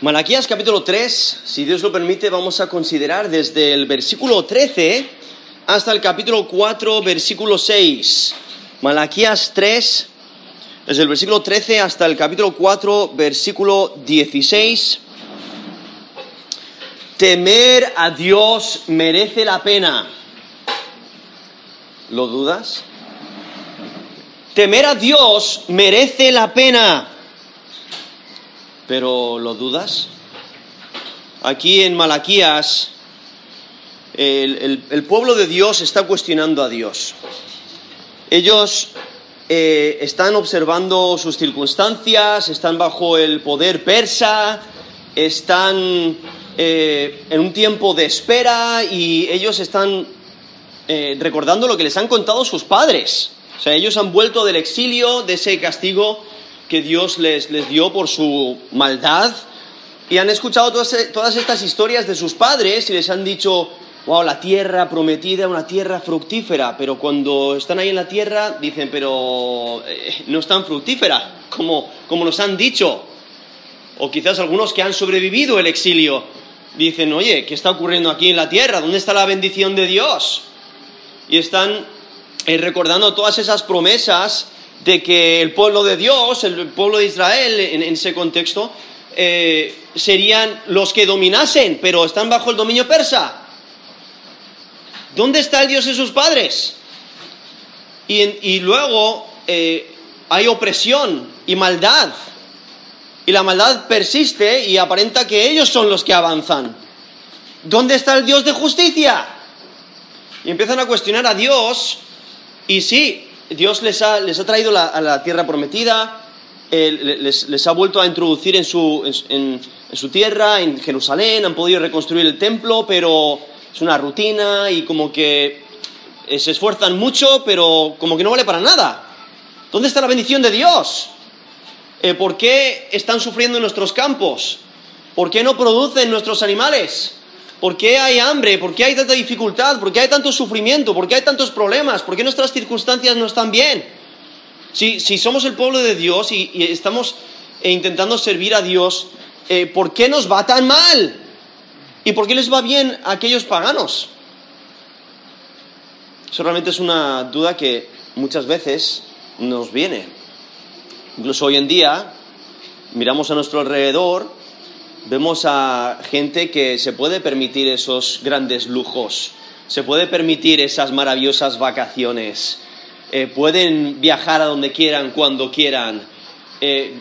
Malaquías capítulo 3, si Dios lo permite, vamos a considerar desde el versículo 13 hasta el capítulo 4, versículo 6. Malaquías 3, desde el versículo 13 hasta el capítulo 4, versículo 16. Temer a Dios merece la pena. ¿Lo dudas? Temer a Dios merece la pena. Pero ¿lo dudas? Aquí en Malaquías, el, pueblo de Dios está cuestionando a Dios. Ellos eh, están observando sus circunstancias, están bajo el poder persa, están eh, en un tiempo de espera y ellos están eh, recordando lo que les han contado sus padres. O sea, ellos han vuelto del exilio, de ese castigo que Dios les, les dio por su maldad y han escuchado todas, todas, estas historias de sus padres y les han dicho, wow, la tierra prometida, una tierra fructífera, pero cuando están ahí en la tierra dicen, pero eh, no es tan fructífera como, como nos han dicho. O quizás algunos que han sobrevivido el exilio dicen, oye, ¿qué está ocurriendo aquí en la tierra? ¿Dónde está la bendición de Dios? Y están eh, recordando todas esas promesas de que el pueblo de Dios, el pueblo de Israel en, ese contexto, eh, serían los que dominasen, pero están bajo el dominio persa. ¿Dónde está el Dios de sus padres? Y, luego eh, hay opresión y maldad. Y la maldad persiste y aparenta que ellos son los que avanzan. ¿Dónde está el Dios de justicia? Y empiezan a cuestionar a Dios. Y sí, Dios les ha, les ha traído a la tierra prometida, les, ha vuelto a introducir en su, en, su tierra, en Jerusalén, han podido reconstruir el templo, pero es una rutina y como que eh, se esfuerzan mucho, pero como que no vale para nada. ¿Dónde está la bendición de Dios? Eh, ¿Por qué están sufriendo en nuestros campos? ¿Por qué no producen nuestros animales? ¿Por qué hay hambre? ¿Por qué hay tanta dificultad? ¿Por qué hay tanto sufrimiento? ¿Por qué hay tantos problemas? ¿Por qué nuestras circunstancias no están bien? Si, somos el pueblo de Dios y, estamos eh, intentando servir a Dios, eh, ¿por qué nos va tan mal? ¿Y por qué les va bien a aquellos paganos? Eso realmente es una duda que muchas veces nos viene. Incluso hoy en día miramos a nuestro alrededor vemos a gente que se puede permitir esos grandes lujos, se puede permitir esas maravillosas vacaciones, eh, pueden viajar a donde quieran, cuando quieran. Eh,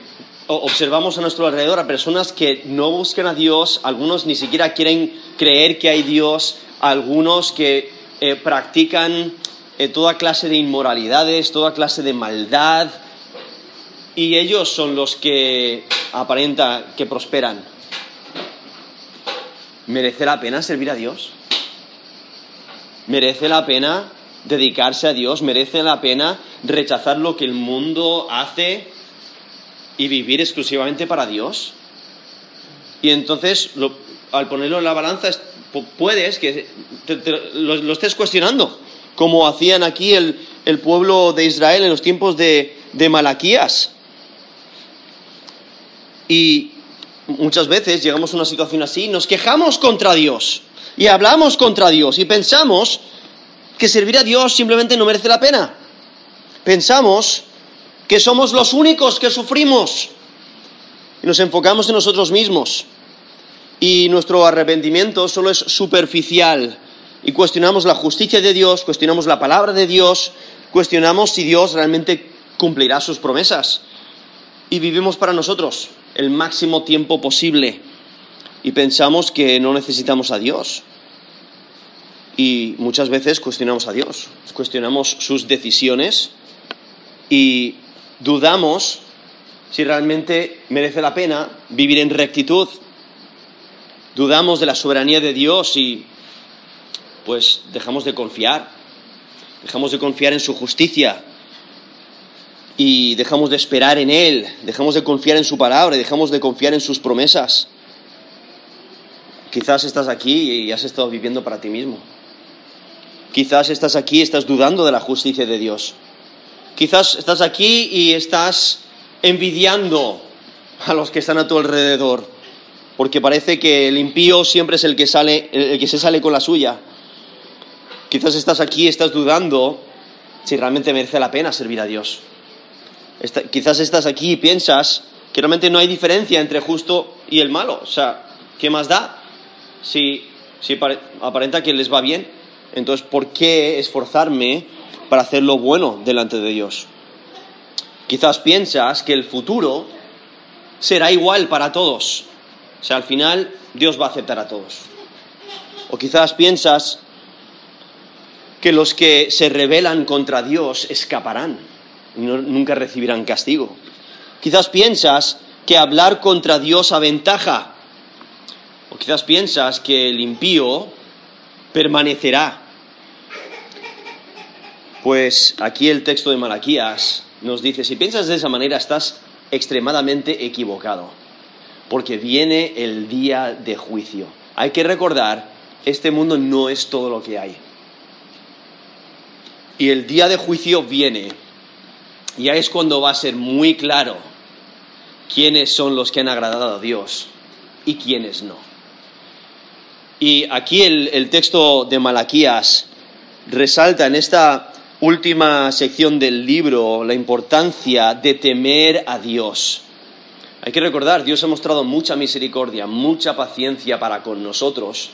observamos a nuestro alrededor a personas que no buscan a Dios, algunos ni siquiera quieren creer que hay Dios, algunos que eh, practican toda clase de inmoralidades, toda clase de maldad, y ellos son los que aparenta que prosperan. ¿Merece la pena servir a Dios? ¿Merece la pena dedicarse a Dios? ¿Merece la pena rechazar lo que el mundo hace y vivir exclusivamente para Dios? Y entonces, al ponerlo en la balanza, puedes que lo, estés cuestionando, como hacían aquí el, pueblo de Israel en los tiempos de, de Malaquías. Y muchas veces llegamos a una situación así, nos quejamos contra Dios y hablamos contra Dios y pensamos que servir a Dios simplemente no merece la pena. Pensamos que somos los únicos que sufrimos y nos enfocamos en nosotros mismos y nuestro arrepentimiento solo es superficial y cuestionamos la justicia de Dios, cuestionamos la palabra de Dios, cuestionamos si Dios realmente cumplirá sus promesas y vivimos para nosotros el máximo tiempo posible y pensamos que no necesitamos a Dios. Y muchas veces cuestionamos a Dios, cuestionamos sus decisiones y dudamos si realmente merece la pena vivir en rectitud. Dudamos de la soberanía de Dios y pues dejamos de confiar, dejamos de confiar en su justicia, y dejamos de esperar en Él, dejamos de confiar en su palabra, dejamos de confiar en sus promesas. Quizás estás aquí y has estado viviendo para ti mismo. Quizás estás aquí y estás dudando de la justicia de Dios. Quizás estás aquí y estás envidiando a los que están a tu alrededor. porque parece que el impío siempre es el que, el que se sale con la suya. Quizás estás aquí y estás dudando si realmente merece la pena servir a Dios. Quizás estás aquí y piensas que realmente no hay diferencia entre justo y el malo. O sea, ¿qué más da? Si, si aparenta que les va bien, entonces ¿por qué esforzarme para hacer lo bueno delante de Dios? Quizás piensas que el futuro será igual para todos. O sea, al final Dios va a aceptar a todos. O quizás piensas que los que se rebelan contra Dios escaparán y nunca recibirán castigo. Quizás piensas que hablar contra Dios aventaja. O quizás piensas que el impío permanecerá. Pues aquí el texto de Malaquías nos dice, si piensas de esa manera estás extremadamente equivocado, porque viene el día de juicio. Hay que recordar, este mundo no es todo lo que hay. Y el día de juicio viene. Y ahí es cuando va a ser muy claro quiénes son los que han agradado a Dios y quiénes no. Y aquí el, texto de Malaquías resalta en esta última sección del libro la importancia de temer a Dios. Hay que recordar, Dios ha mostrado mucha misericordia, mucha paciencia para con nosotros,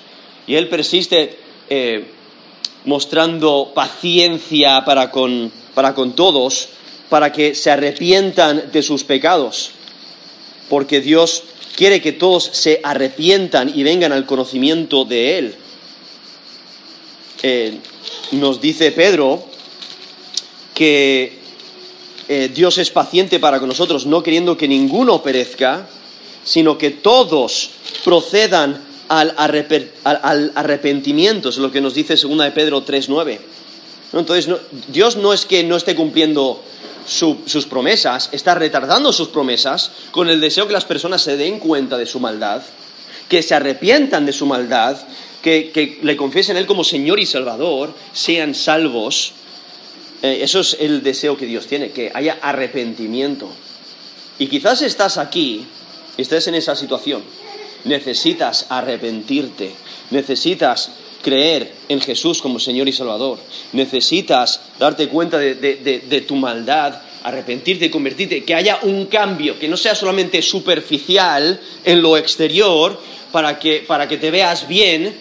y Él persiste eh, mostrando paciencia para con, para con todos, para que se arrepientan de sus pecados, porque Dios quiere que todos se arrepientan y vengan al conocimiento de Él. Eh, nos dice Pedro que eh, Dios es paciente para con nosotros, no queriendo que ninguno perezca, sino que todos procedan al, arrepentimiento, es lo que nos dice 2 de Pedro 3.9. Entonces, Dios no es que no esté cumpliendo sus promesas, está retardando sus promesas con el deseo que las personas se den cuenta de su maldad, que se arrepientan de su maldad, que, le confiesen a Él como Señor y Salvador, sean salvos. Eh, eso es el deseo que Dios tiene, que haya arrepentimiento. Y quizás estás aquí, estés en esa situación, necesitas arrepentirte, necesitas creer en Jesús como Señor y Salvador, necesitas darte cuenta de, tu maldad, arrepentirte y convertirte, que haya un cambio, que no sea solamente superficial en lo exterior para que, para que te veas bien,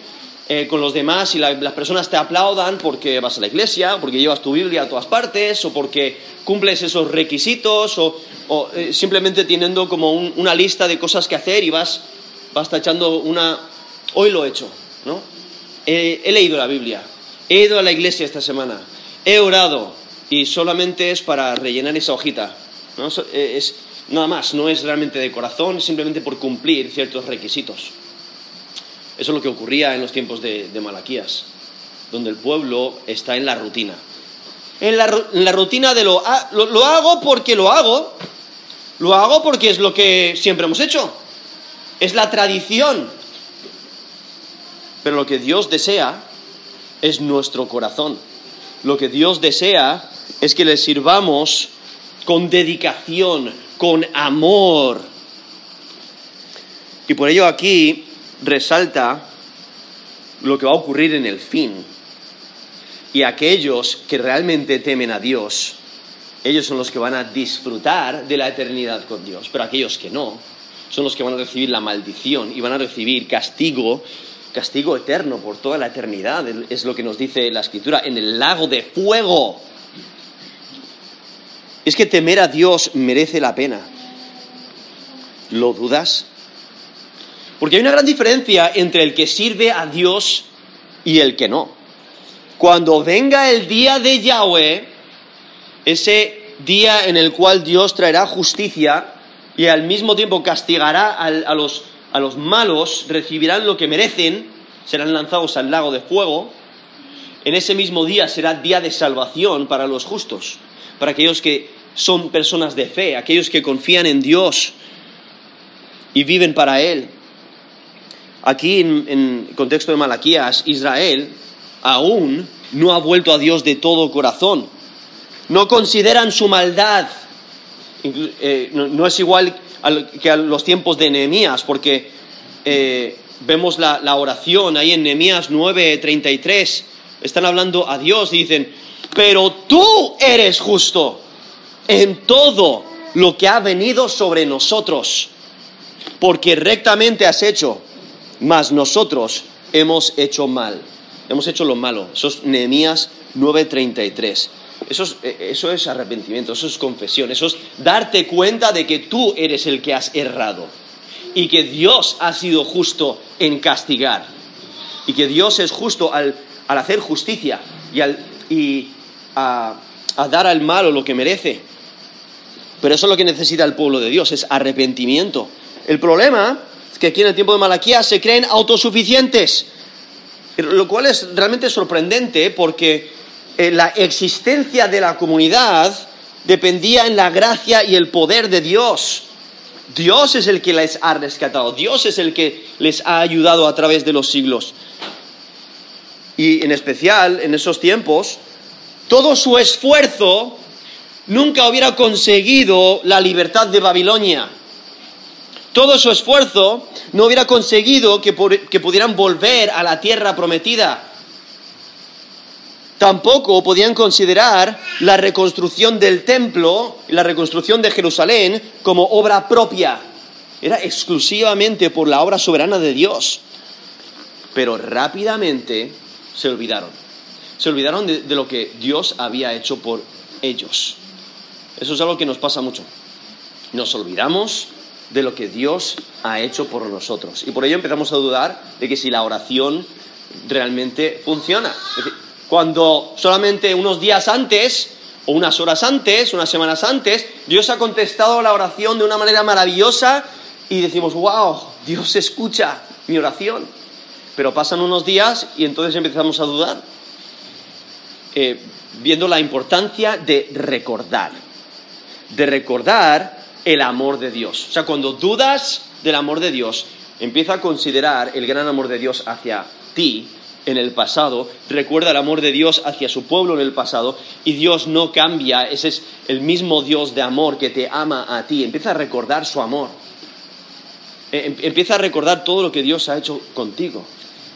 eh, con los demás y las personas te aplaudan porque vas a la iglesia, porque llevas tu Biblia a todas partes, o porque cumples esos requisitos, o, eh, simplemente teniendo como una lista de cosas que hacer y vas, vas tachando una... Hoy lo he hecho, ¿no? He leído la Biblia, he ido a la iglesia esta semana, he orado y solamente es para rellenar esa hojita, ¿no? Eh, es, nada más, no es realmente de corazón, simplemente por cumplir ciertos requisitos. Eso es lo que ocurría en los tiempos de, Malaquías, donde el pueblo está en la rutina. En la, rutina de lo, lo hago porque lo hago, lo hago porque es lo que siempre hemos hecho, es la tradición. Pero lo que Dios desea es nuestro corazón. Lo que Dios desea es que le sirvamos con dedicación, con amor. Y por ello aquí resalta lo que va a ocurrir en el fin. Y aquellos que realmente temen a Dios, ellos son los que van a disfrutar de la eternidad con Dios. Pero aquellos que no, son los que van a recibir la maldición y van a recibir castigo, castigo eterno por toda la eternidad. Es lo que nos dice la Escritura, en el lago de fuego. Es que temer a Dios merece la pena. ¿Lo dudas? Porque hay una gran diferencia entre el que sirve a Dios y el que no. Cuando venga el día de Yahweh, ese día en el cual Dios traerá justicia y al mismo tiempo castigará a, los, a los malos, recibirán lo que merecen, serán lanzados al lago de fuego, en ese mismo día será día de salvación para los justos, para aquellos que son personas de fe, aquellos que confían en Dios y viven para Él. Aquí, en, contexto de Malaquías, Israel aún no ha vuelto a Dios de todo corazón. No consideran su maldad. Eh, no, es igual que a los tiempos de Nehemías, porque eh, vemos la, oración ahí en Nehemías 9:33. Están hablando a Dios y dicen, pero tú eres justo en todo lo que ha venido sobre nosotros, porque rectamente has hecho, mas nosotros hemos hecho mal. Hemos hecho lo malo. Eso es Nehemías 9:33. Eso es, eh, eso es arrepentimiento, eso es confesión, eso es darte cuenta de que tú eres el que has errado y que Dios ha sido justo en castigar y que Dios es justo al, hacer justicia y, al, y a, a dar al malo lo que merece. Pero eso es lo que necesita el pueblo de Dios, es arrepentimiento. El problema es que aquí en el tiempo de Malaquía se creen autosuficientes, lo cual es realmente sorprendente porque eh, la existencia de la comunidad dependía en la gracia y el poder de Dios. Dios es el que les ha rescatado, Dios es el que les ha ayudado a través de los siglos. Y en especial en esos tiempos, todo su esfuerzo nunca hubiera conseguido la libertad de Babilonia. Todo su esfuerzo no hubiera conseguido que, que pudieran volver a la tierra prometida Tampoco podían considerar la reconstrucción del templo y la reconstrucción de Jerusalén como obra propia. Era exclusivamente por la obra soberana de Dios. Pero rápidamente se olvidaron. Se olvidaron de, lo que Dios había hecho por ellos. Eso es algo que nos pasa mucho. Nos olvidamos de lo que Dios ha hecho por nosotros. Y por ello empezamos a dudar de que si la oración realmente funciona cuando solamente unos días antes, o unas horas antes, unas semanas antes, Dios ha contestado la oración de una manera maravillosa y decimos, wow, Dios escucha mi oración. Pero pasan unos días y entonces empezamos a dudar, eh, viendo la importancia de recordar, de recordar el amor de Dios. O sea, cuando dudas del amor de Dios, empieza a considerar el gran amor de Dios hacia ti en el pasado, recuerda el amor de Dios hacia su pueblo en el pasado y Dios no cambia, ese es el mismo Dios de amor que te ama a ti, empieza a recordar su amor, e, em, empieza a recordar todo lo que Dios ha hecho contigo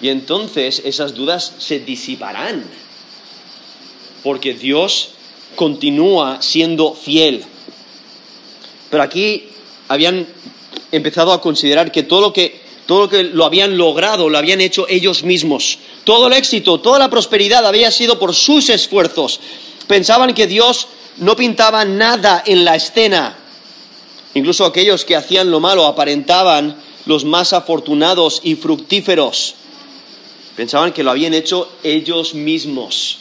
y entonces esas dudas se disiparán, porque Dios continúa siendo fiel. Pero aquí habían empezado a considerar que todo lo que todo lo que lo habían logrado, lo habían hecho ellos mismos. Todo el éxito, toda la prosperidad había sido por sus esfuerzos. Pensaban que Dios no pintaba nada en la escena. Incluso aquellos que hacían lo malo aparentaban los más afortunados y fructíferos. Pensaban que lo habían hecho ellos mismos.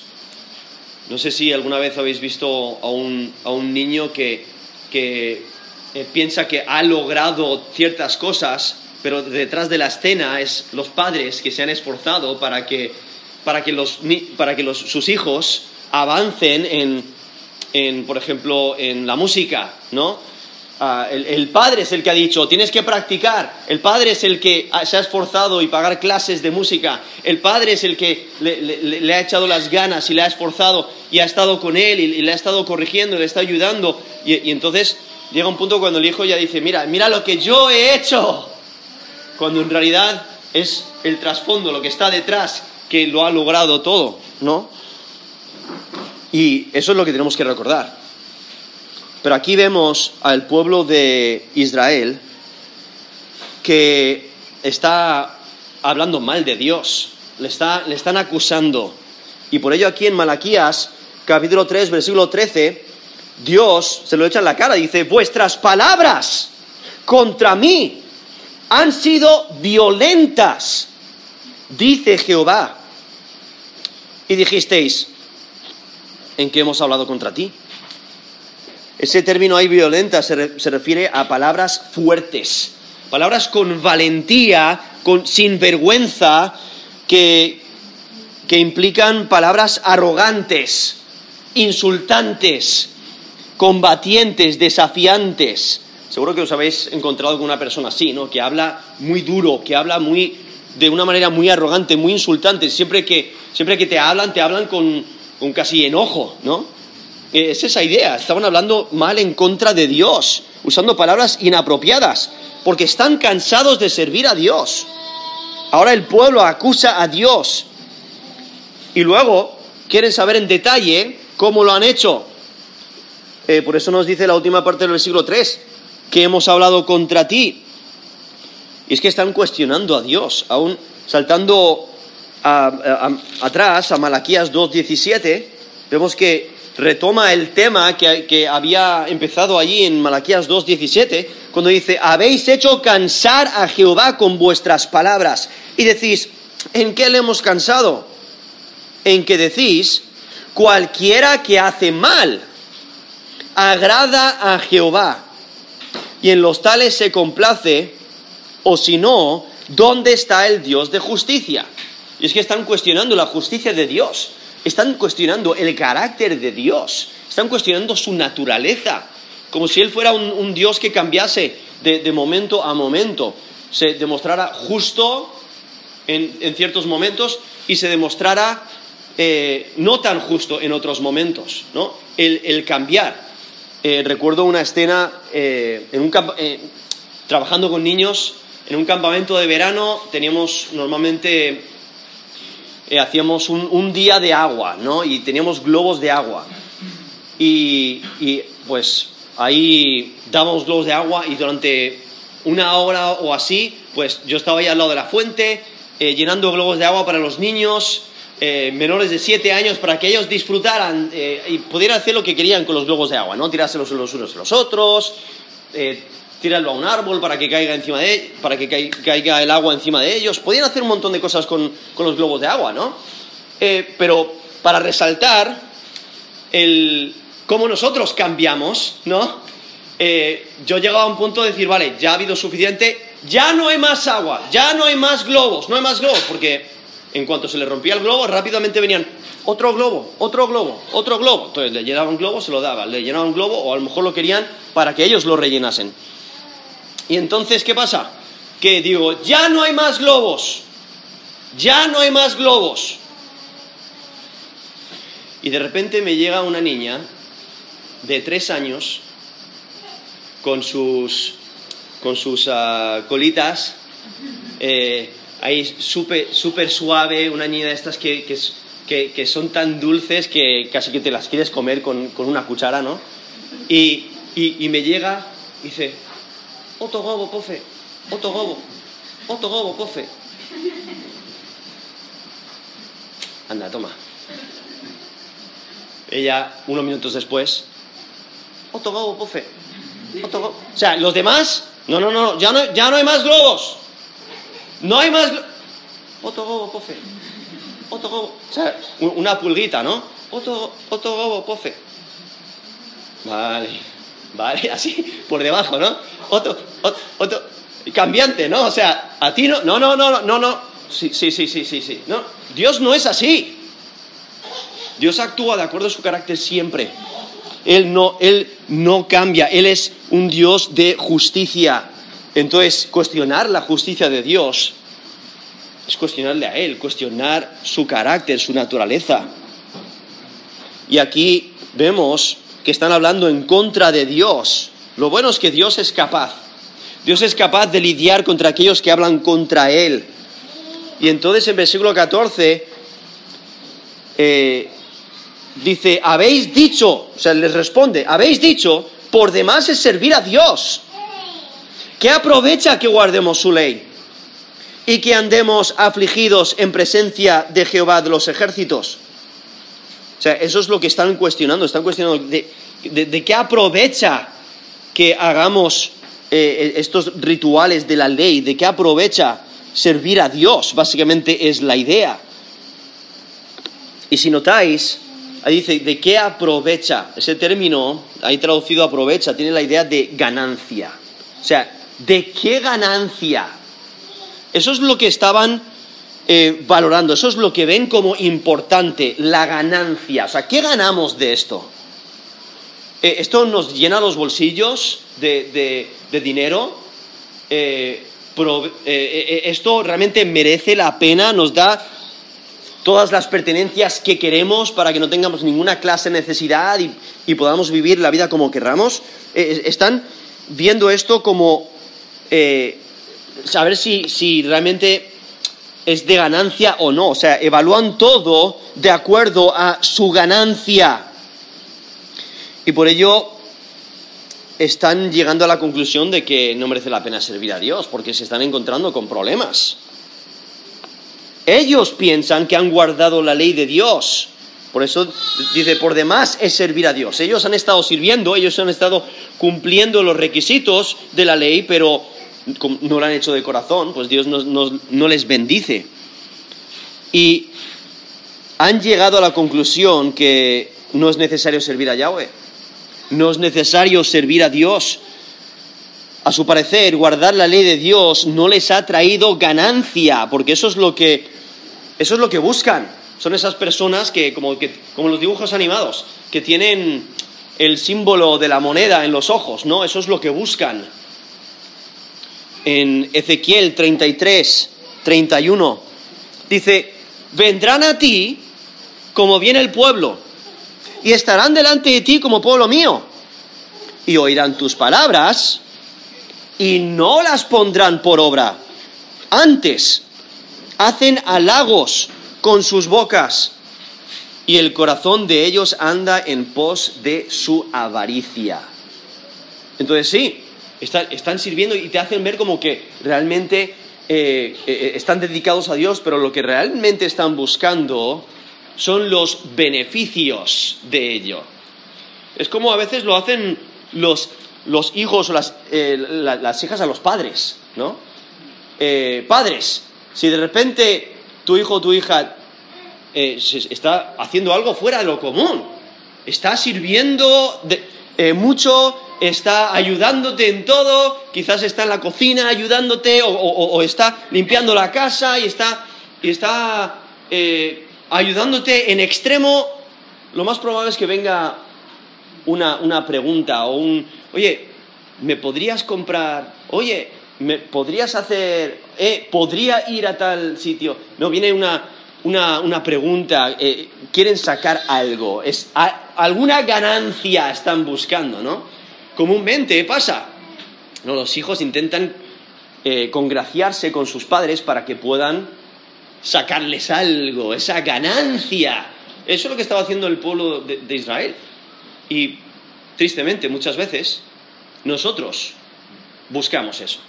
No sé si alguna vez habéis visto a un, niño que, eh, piensa que ha logrado ciertas cosas pero detrás de la escena es los padres que se han esforzado para que, para que, los, para que los, sus hijos avancen en, en, por ejemplo, en la música, ¿no? Ah, el, padre es el que ha dicho, tienes que practicar. El padre es el que se ha esforzado y pagar clases de música. El padre es el que le, ha echado las ganas y le ha esforzado y ha estado con él y, le ha estado corrigiendo, le está ayudando. Y, y, entonces llega un punto cuando el hijo ya dice, mira, mira lo que yo he hecho cuando en realidad es el trasfondo, lo que está detrás, que lo ha logrado todo, ¿no? Y eso es lo que tenemos que recordar. Pero aquí vemos al pueblo de Israel que está hablando mal de Dios, le, está, le están acusando. Y por ello aquí en Malaquías, capítulo 3, versículo 13, Dios se lo echa en la cara, dice, vuestras palabras contra mí han sido violentas, dice Jehová. Y dijisteis, ¿en qué hemos hablado contra ti? Ese término ahí violenta se, se refiere a palabras fuertes, palabras con valentía, con, sin vergüenza, que, que implican palabras arrogantes, insultantes, combatientes, desafiantes. Seguro que os habéis encontrado con una persona así, ¿no? Que habla muy duro, que habla muy de una manera muy arrogante, muy insultante. Siempre que, siempre que te hablan, te hablan con, con casi enojo, ¿no? Es esa idea. Estaban hablando mal en contra de Dios, usando palabras inapropiadas. porque están cansados de servir a Dios. Ahora el pueblo acusa a Dios. Y luego quieren saber en detalle cómo lo han hecho. Eh, por eso nos dice la última parte del versículo 3, que hemos hablado contra ti. Y es que están cuestionando a Dios, aún saltando atrás a Malaquías 2.17, vemos que retoma el tema que, que había empezado allí en Malaquías 2.17, cuando dice, habéis hecho cansar a Jehová con vuestras palabras. Y decís, ¿en qué le hemos cansado? En que decís, cualquiera que hace mal agrada a Jehová, y en los tales se complace, o si no, ¿dónde está el Dios de justicia? Y es que están cuestionando la justicia de Dios, están cuestionando el carácter de Dios, están cuestionando su naturaleza, como si Él fuera un, Dios que cambiase de, momento a momento, se demostrara justo en, ciertos momentos y se demostrara eh, no tan justo en otros momentos, ¿no? El, cambiar. Eh, recuerdo una escena eh, en un trabajando con niños en un campamento de verano, teníamos normalmente hacíamos un, día de agua, ¿no? Y teníamos globos de agua. y, pues ahí dábamos globos de agua y durante una hora o así, pues yo estaba ahí al lado de la fuente, eh, llenando globos de agua para los niños eh, menores de 7 años para que ellos disfrutaran eh, y pudieran hacer lo que querían con los globos de agua, ¿no? Tirárselos los unos a los otros, tirarlo a un árbol para que caiga encima de para que caiga el agua encima de ellos. Podían hacer un montón de cosas con, con los globos de agua, ¿no? pero para resaltar el, cómo nosotros cambiamos, ¿no? Eh, yo llegaba a un punto de decir, vale, ya ha habido suficiente, ya no hay más agua, ya no hay más globos, no hay más globos, porque en cuanto se le rompía el globo, rápidamente venían otro globo, otro globo, otro globo. Entonces le llenaban un globo, se lo daban, le llenaban un globo, o a lo mejor lo querían para que ellos lo rellenasen. Y entonces, ¿qué pasa? Que digo, ya no hay más globos, ya no hay más globos. Y de repente me llega una niña de tres años con sus, con sus ah, colitas, eh, ahí súper super suave, una niña de estas que, que, son tan dulces que casi que te las quieres comer con, una cuchara, ¿no? Y, y, me llega y dice, otro gobo, pofe, otro gobo, otro gobo, pofe. Anda, toma. Ella, unos minutos después, otro globo, pofe. O sea, los demás, no, no, no, ya no, ya no hay más globos. No hay más. Otro globo, pofe. Otro globo. O sea, una pulguita, ¿no? Otro, otro globo, pofe. Vale, vale, así, por debajo, ¿no? Otro, otro, otro. Cambiante, ¿no? O sea, a ti no, no, no, no, no, no. Sí, sí, sí, sí, sí, sí. No, Dios no es así. Dios actúa de acuerdo a su carácter siempre. Él no, él no cambia, Él es un Dios de justicia. Entonces, cuestionar la justicia de Dios es cuestionarle a Él, cuestionar su carácter, su naturaleza. Y aquí vemos que están hablando en contra de Dios. Lo bueno es que Dios es capaz. Dios es capaz de lidiar contra aquellos que hablan contra Él. Y entonces en versículo 14 eh, dice, habéis dicho, o sea, les responde, habéis dicho, por demás es servir a Dios. ¿Qué aprovecha que guardemos su ley? Y que andemos afligidos en presencia de Jehová de los ejércitos. O sea, eso es lo que están cuestionando, están cuestionando de, qué aprovecha que hagamos eh, estos rituales de la ley, de qué aprovecha servir a Dios, básicamente es la idea. Y si notáis, Ahí dice, ¿de qué aprovecha? Ese término, ahí traducido aprovecha, tiene la idea de ganancia. O sea, ¿de qué ganancia? Eso es lo que estaban eh, valorando, eso es lo que ven como importante, la ganancia. O sea, ¿qué ganamos de esto? Eh, ¿Esto nos llena los bolsillos de, dinero? Eh, ¿Esto realmente merece la pena? ¿Nos da todas las pertenencias que queremos para que no tengamos ninguna clase de necesidad y, podamos vivir la vida como querramos. Están viendo esto como eh, saber si, si realmente es de ganancia o no. O sea, evalúan todo de acuerdo a su ganancia. Y por ello están llegando a la conclusión de que no merece la pena servir a Dios, porque se están encontrando con problemas. Ellos piensan que han guardado la ley de Dios. Por eso dice, por demás es servir a Dios. Ellos han estado sirviendo, ellos han estado cumpliendo los requisitos de la ley, pero no lo han hecho de corazón, pues Dios no, les bendice. Y han llegado a la conclusión que no es necesario servir a Yahweh, no es necesario servir a Dios. A su parecer, guardar la ley de Dios no les ha traído ganancia, porque eso es lo que, eso es lo que buscan. Son esas personas que como, que, como los dibujos animados, que tienen el símbolo de la moneda en los ojos, ¿no? Eso es lo que buscan en Ezequiel 33, 31, dice, vendrán a ti como viene el pueblo, y estarán delante de ti como pueblo mío, y oirán tus palabras, y no las pondrán por obra. Antes, hacen halagos con sus bocas, y el corazón de ellos anda en pos de su avaricia. Entonces sí, están, sirviendo y te hacen ver como que realmente eh, eh, están dedicados a Dios, pero lo que realmente están buscando son los beneficios de ello. Es como a veces lo hacen los, hijos o eh, las, hijas a los padres, ¿no? padres, si de repente tu hijo o tu hija está haciendo algo fuera de lo común, está sirviendo mucho está ayudándote en todo, quizás está en la cocina ayudándote o, está limpiando la casa y está, y está eh, ayudándote en extremo, lo más probable es que venga una, pregunta o un, oye, ¿me podrías comprar? Oye, ¿me podrías hacer? Eh, ¿Podría ir a tal sitio? No, viene una, una, pregunta, eh, quieren sacar algo, es, alguna ganancia están buscando, ¿no? Comúnmente pasa. No, los hijos intentan eh, congraciarse con sus padres para que puedan sacarles algo, esa ganancia. Eso es lo que estaba haciendo el pueblo de, Israel. Y tristemente, muchas veces, nosotros buscamos eso.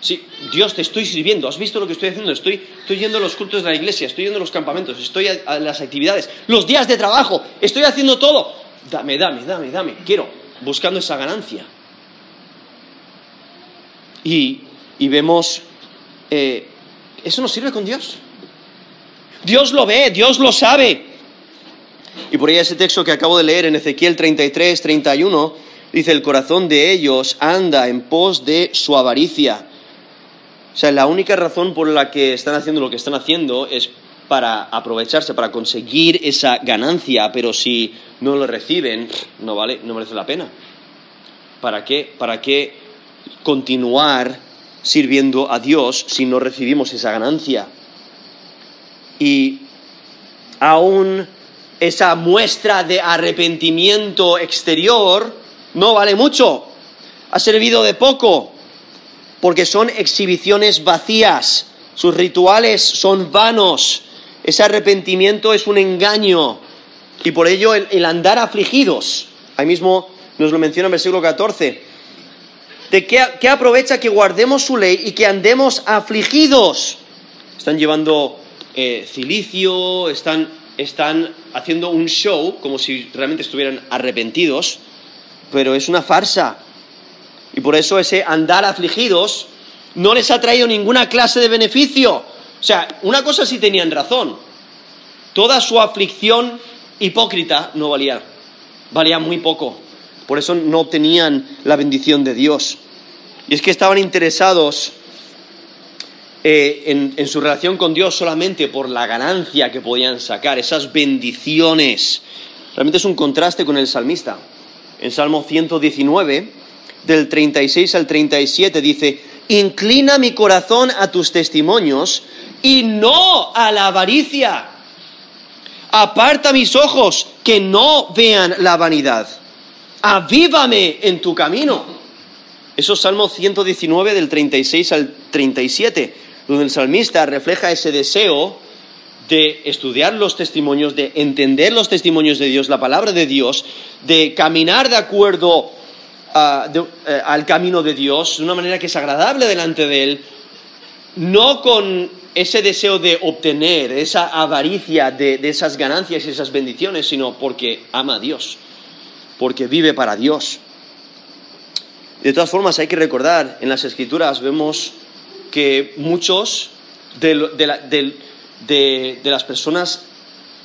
Sí, Dios te estoy sirviendo, has visto lo que estoy haciendo, estoy, estoy yendo a los cultos de la iglesia, estoy yendo a los campamentos, estoy a las actividades, los días de trabajo, estoy haciendo todo. Dame, dame, dame, dame, quiero buscando esa ganancia. Y, vemos, eh, eso no sirve con Dios. Dios lo ve, Dios lo sabe. Y por ahí ese texto que acabo de leer en Ezequiel 33, 31, dice, el corazón de ellos anda en pos de su avaricia. O sea, la única razón por la que están haciendo lo que están haciendo es para aprovecharse, para conseguir esa ganancia, pero si no lo reciben, no vale, no merece la pena. ¿Para qué? ¿Para qué continuar sirviendo a Dios si no recibimos esa ganancia? Y aún esa muestra de arrepentimiento exterior no vale mucho, ha servido de poco, porque son exhibiciones vacías, sus rituales son vanos, ese arrepentimiento es un engaño, y por ello el, andar afligidos, ahí mismo nos lo menciona en versículo 14, de qué, aprovecha que guardemos su ley y que andemos afligidos. Están llevando eh, cilicio, están, están haciendo un show como si realmente estuvieran arrepentidos, pero es una farsa. Y por eso ese andar afligidos no les ha traído ninguna clase de beneficio. O sea, una cosa sí tenían razón. Toda su aflicción hipócrita no valía, valía muy poco. Por eso no obtenían la bendición de Dios. Y es que estaban interesados eh, en, su relación con Dios solamente por la ganancia que podían sacar, esas bendiciones. Realmente es un contraste con el salmista. En Salmo 119, del 36 al 37, dice, inclina mi corazón a tus testimonios y no a la avaricia aparta mis ojos que no vean la vanidad. Avívame en tu camino. Eso es Salmo 119 del 36 al 37, donde el salmista refleja ese deseo de estudiar los testimonios, de entender los testimonios de Dios, la palabra de Dios, de caminar de acuerdo ah, eh, al camino de Dios de una manera que es agradable delante de Él, no con ese deseo de obtener, esa avaricia de, de esas ganancias y esas bendiciones, sino porque ama a Dios, porque vive para Dios. De todas formas, hay que recordar, en las escrituras vemos que muchos de, las personas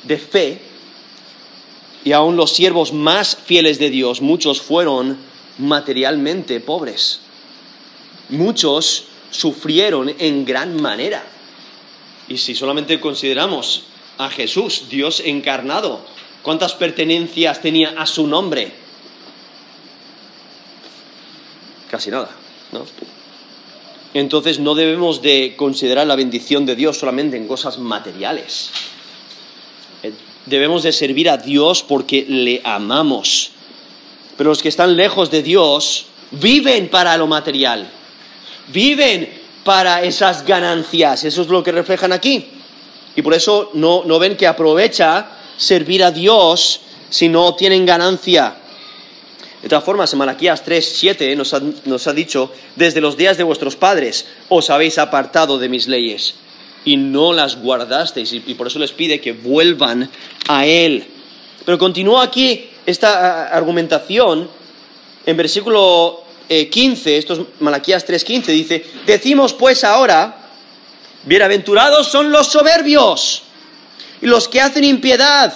de fe y aún los siervos más fieles de Dios, muchos fueron materialmente pobres. Muchos sufrieron en gran manera. Y si solamente consideramos a Jesús, Dios encarnado, ¿cuántas pertenencias tenía a su nombre? Casi nada, ¿no? Entonces no debemos de considerar la bendición de Dios solamente en cosas materiales. Eh, debemos de servir a Dios porque le amamos. Pero los que están lejos de Dios viven para lo material, viven para esas ganancias. Eso es lo que reflejan aquí. Y por eso no, no ven que aprovecha servir a Dios si no tienen ganancia. De todas formas, en Malaquías 3, 7 nos ha, nos ha dicho, desde los días de vuestros padres os habéis apartado de mis leyes y no las guardasteis, y, por eso les pide que vuelvan a Él. Pero continúa aquí esta argumentación en versículo 15, eh, esto es Malaquías 3:15, dice, decimos pues ahora, bienaventurados son los soberbios y los que hacen impiedad,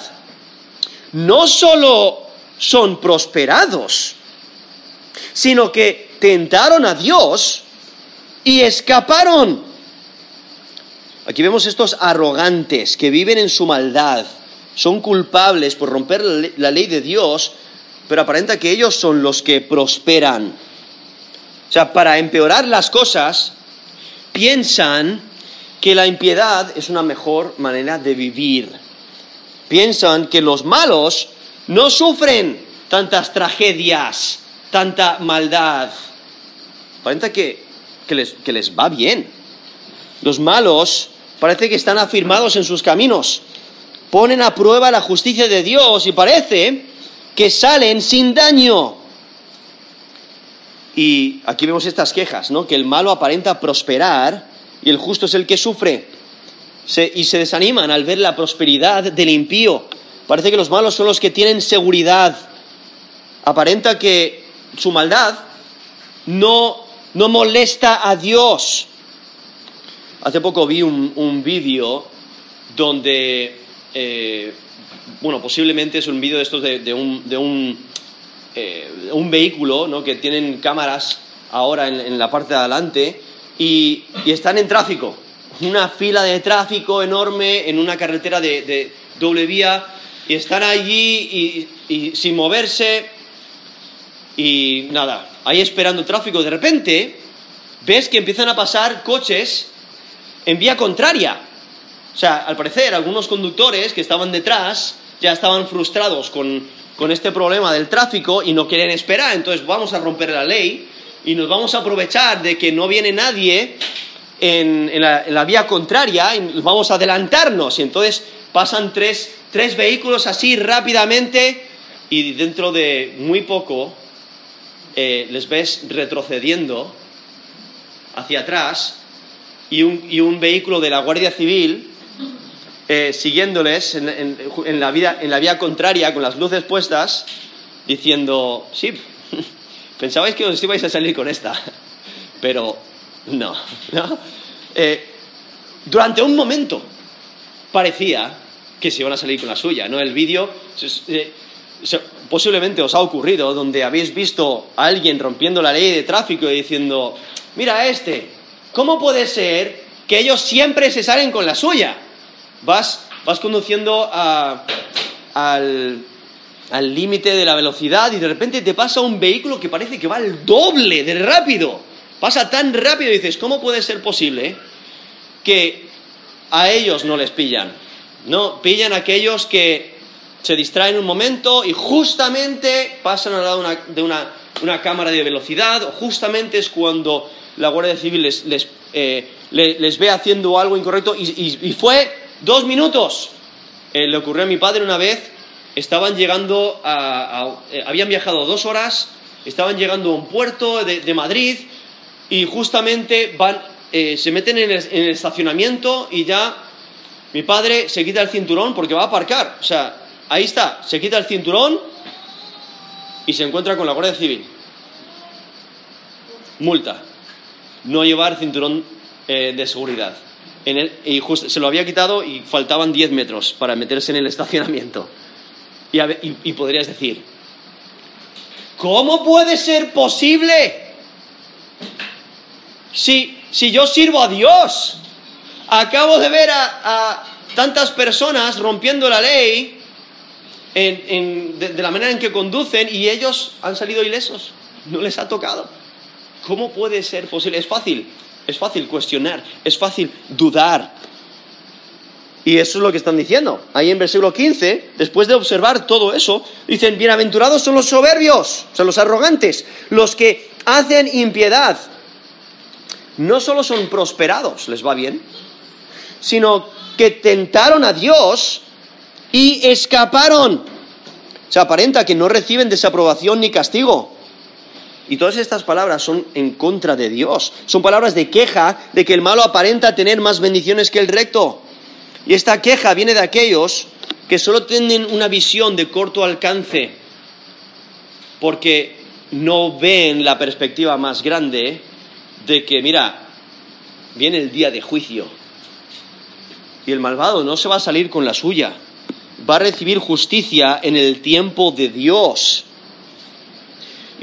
no solo son prosperados, sino que tentaron a Dios y escaparon. Aquí vemos estos arrogantes que viven en su maldad, son culpables por romper la ley de Dios, pero aparenta que ellos son los que prosperan. Sea, para empeorar las cosas, piensan que la impiedad es una mejor manera de vivir. Piensan que los malos no sufren tantas tragedias, tanta maldad. Aparenta que, les, que les va bien. Los malos parece que están afirmados en sus caminos, ponen a prueba la justicia de Dios y parece que salen sin daño. Y aquí vemos estas quejas, ¿no? Que el malo aparenta prosperar y el justo es el que sufre. y se desaniman al ver la prosperidad del impío. Parece que los malos son los que tienen seguridad. Aparenta que su maldad no, no molesta a Dios. Hace poco vi un, vídeo donde, eh, bueno, posiblemente es un vídeo de estos de, un, de un, eh, un, vehículo, ¿no? Que tienen cámaras ahora en, la parte de adelante y, están en tráfico. Una fila de tráfico enorme en una carretera de doble vía y están allí y, sin moverse y nada, ahí esperando tráfico. De repente ves que empiezan a pasar coches en vía contraria. O sea, al parecer algunos conductores que estaban detrás ya estaban frustrados con, este problema del tráfico y no quieren esperar, entonces vamos a romper la ley y nos vamos a aprovechar de que no viene nadie en, la, en la, vía contraria y vamos a adelantarnos. Y entonces pasan tres, vehículos así rápidamente y dentro de muy poco eh, les ves retrocediendo hacia atrás y un, vehículo de la Guardia Civil eh, siguiéndoles en, la vía contraria con las luces puestas diciendo, sí, pensabais que os ibais a salir con esta, pero no, eh, durante un momento parecía que se iban a salir con la suya, ¿no? El vídeo eh, posiblemente os ha ocurrido donde habéis visto a alguien rompiendo la ley de tráfico y diciendo, mira este, ¿cómo puede ser que ellos siempre se salen con la suya? Vas, vas conduciendo al límite de la velocidad y de repente te pasa un vehículo que parece que va al doble de rápido. Pasa tan rápido y dices, ¿cómo puede ser posible que a ellos no les pillan? No, pillan a aquellos que se distraen un momento y justamente pasan al lado de una, una cámara de velocidad, o justamente es cuando la Guardia Civil les, les, eh, le- les ve haciendo algo incorrecto y, y- y fue dos minutos. Eh, le ocurrió a mi padre una vez, estaban llegando a, a- eh, habían viajado dos horas, estaban llegando a un puerto de, Madrid y justamente van, eh, se meten en el, en el estacionamiento y ya mi padre se quita el cinturón porque va a aparcar. O sea, ahí está, se quita el cinturón y se encuentra con la Guardia Civil. Multa. No llevar cinturón de seguridad. En el- y just- se lo había quitado y faltaban 10 metros para meterse en el estacionamiento. Y, a y- y podrías decir, ¿cómo puede ser posible? Si, si yo sirvo a Dios, acabo de ver a, a tantas personas rompiendo la ley en- en- de, de la manera en que conducen y ellos han salido ilesos, no les ha tocado. ¿Cómo puede ser posible? Es fácil, es fácil cuestionar, es fácil dudar. Y eso es lo que están diciendo. Ahí en versículo 15, después de observar todo eso, dicen, bienaventurados son los soberbios, son los arrogantes, los que hacen impiedad. No solo son prosperados, les va bien, sino que tentaron a Dios y escaparon. Se aparenta que no reciben desaprobación ni castigo. Y todas estas palabras son en contra de Dios. Son palabras de queja de que el malo aparenta tener más bendiciones que el recto. Y esta queja viene de aquellos que solo tienen una visión de corto alcance, porque no ven la perspectiva más grande de que, mira, viene el día de juicio. Y el malvado no se va a salir con la suya, va a recibir justicia en el tiempo de Dios.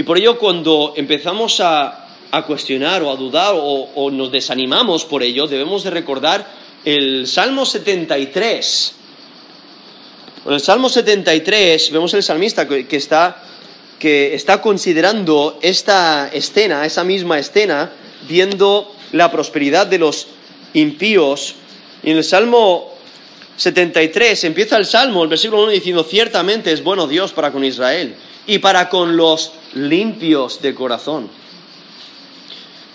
Y por ello cuando empezamos a, cuestionar o a dudar o, o nos desanimamos por ello, debemos de recordar el Salmo 73. En el Salmo 73 vemos el salmista que, que está, que está considerando esta escena, esa misma escena, viendo la prosperidad de los impíos. Y en el Salmo 73 empieza el Salmo, el versículo 1 diciendo, ciertamente es bueno Dios para con Israel y para con los limpios de corazón.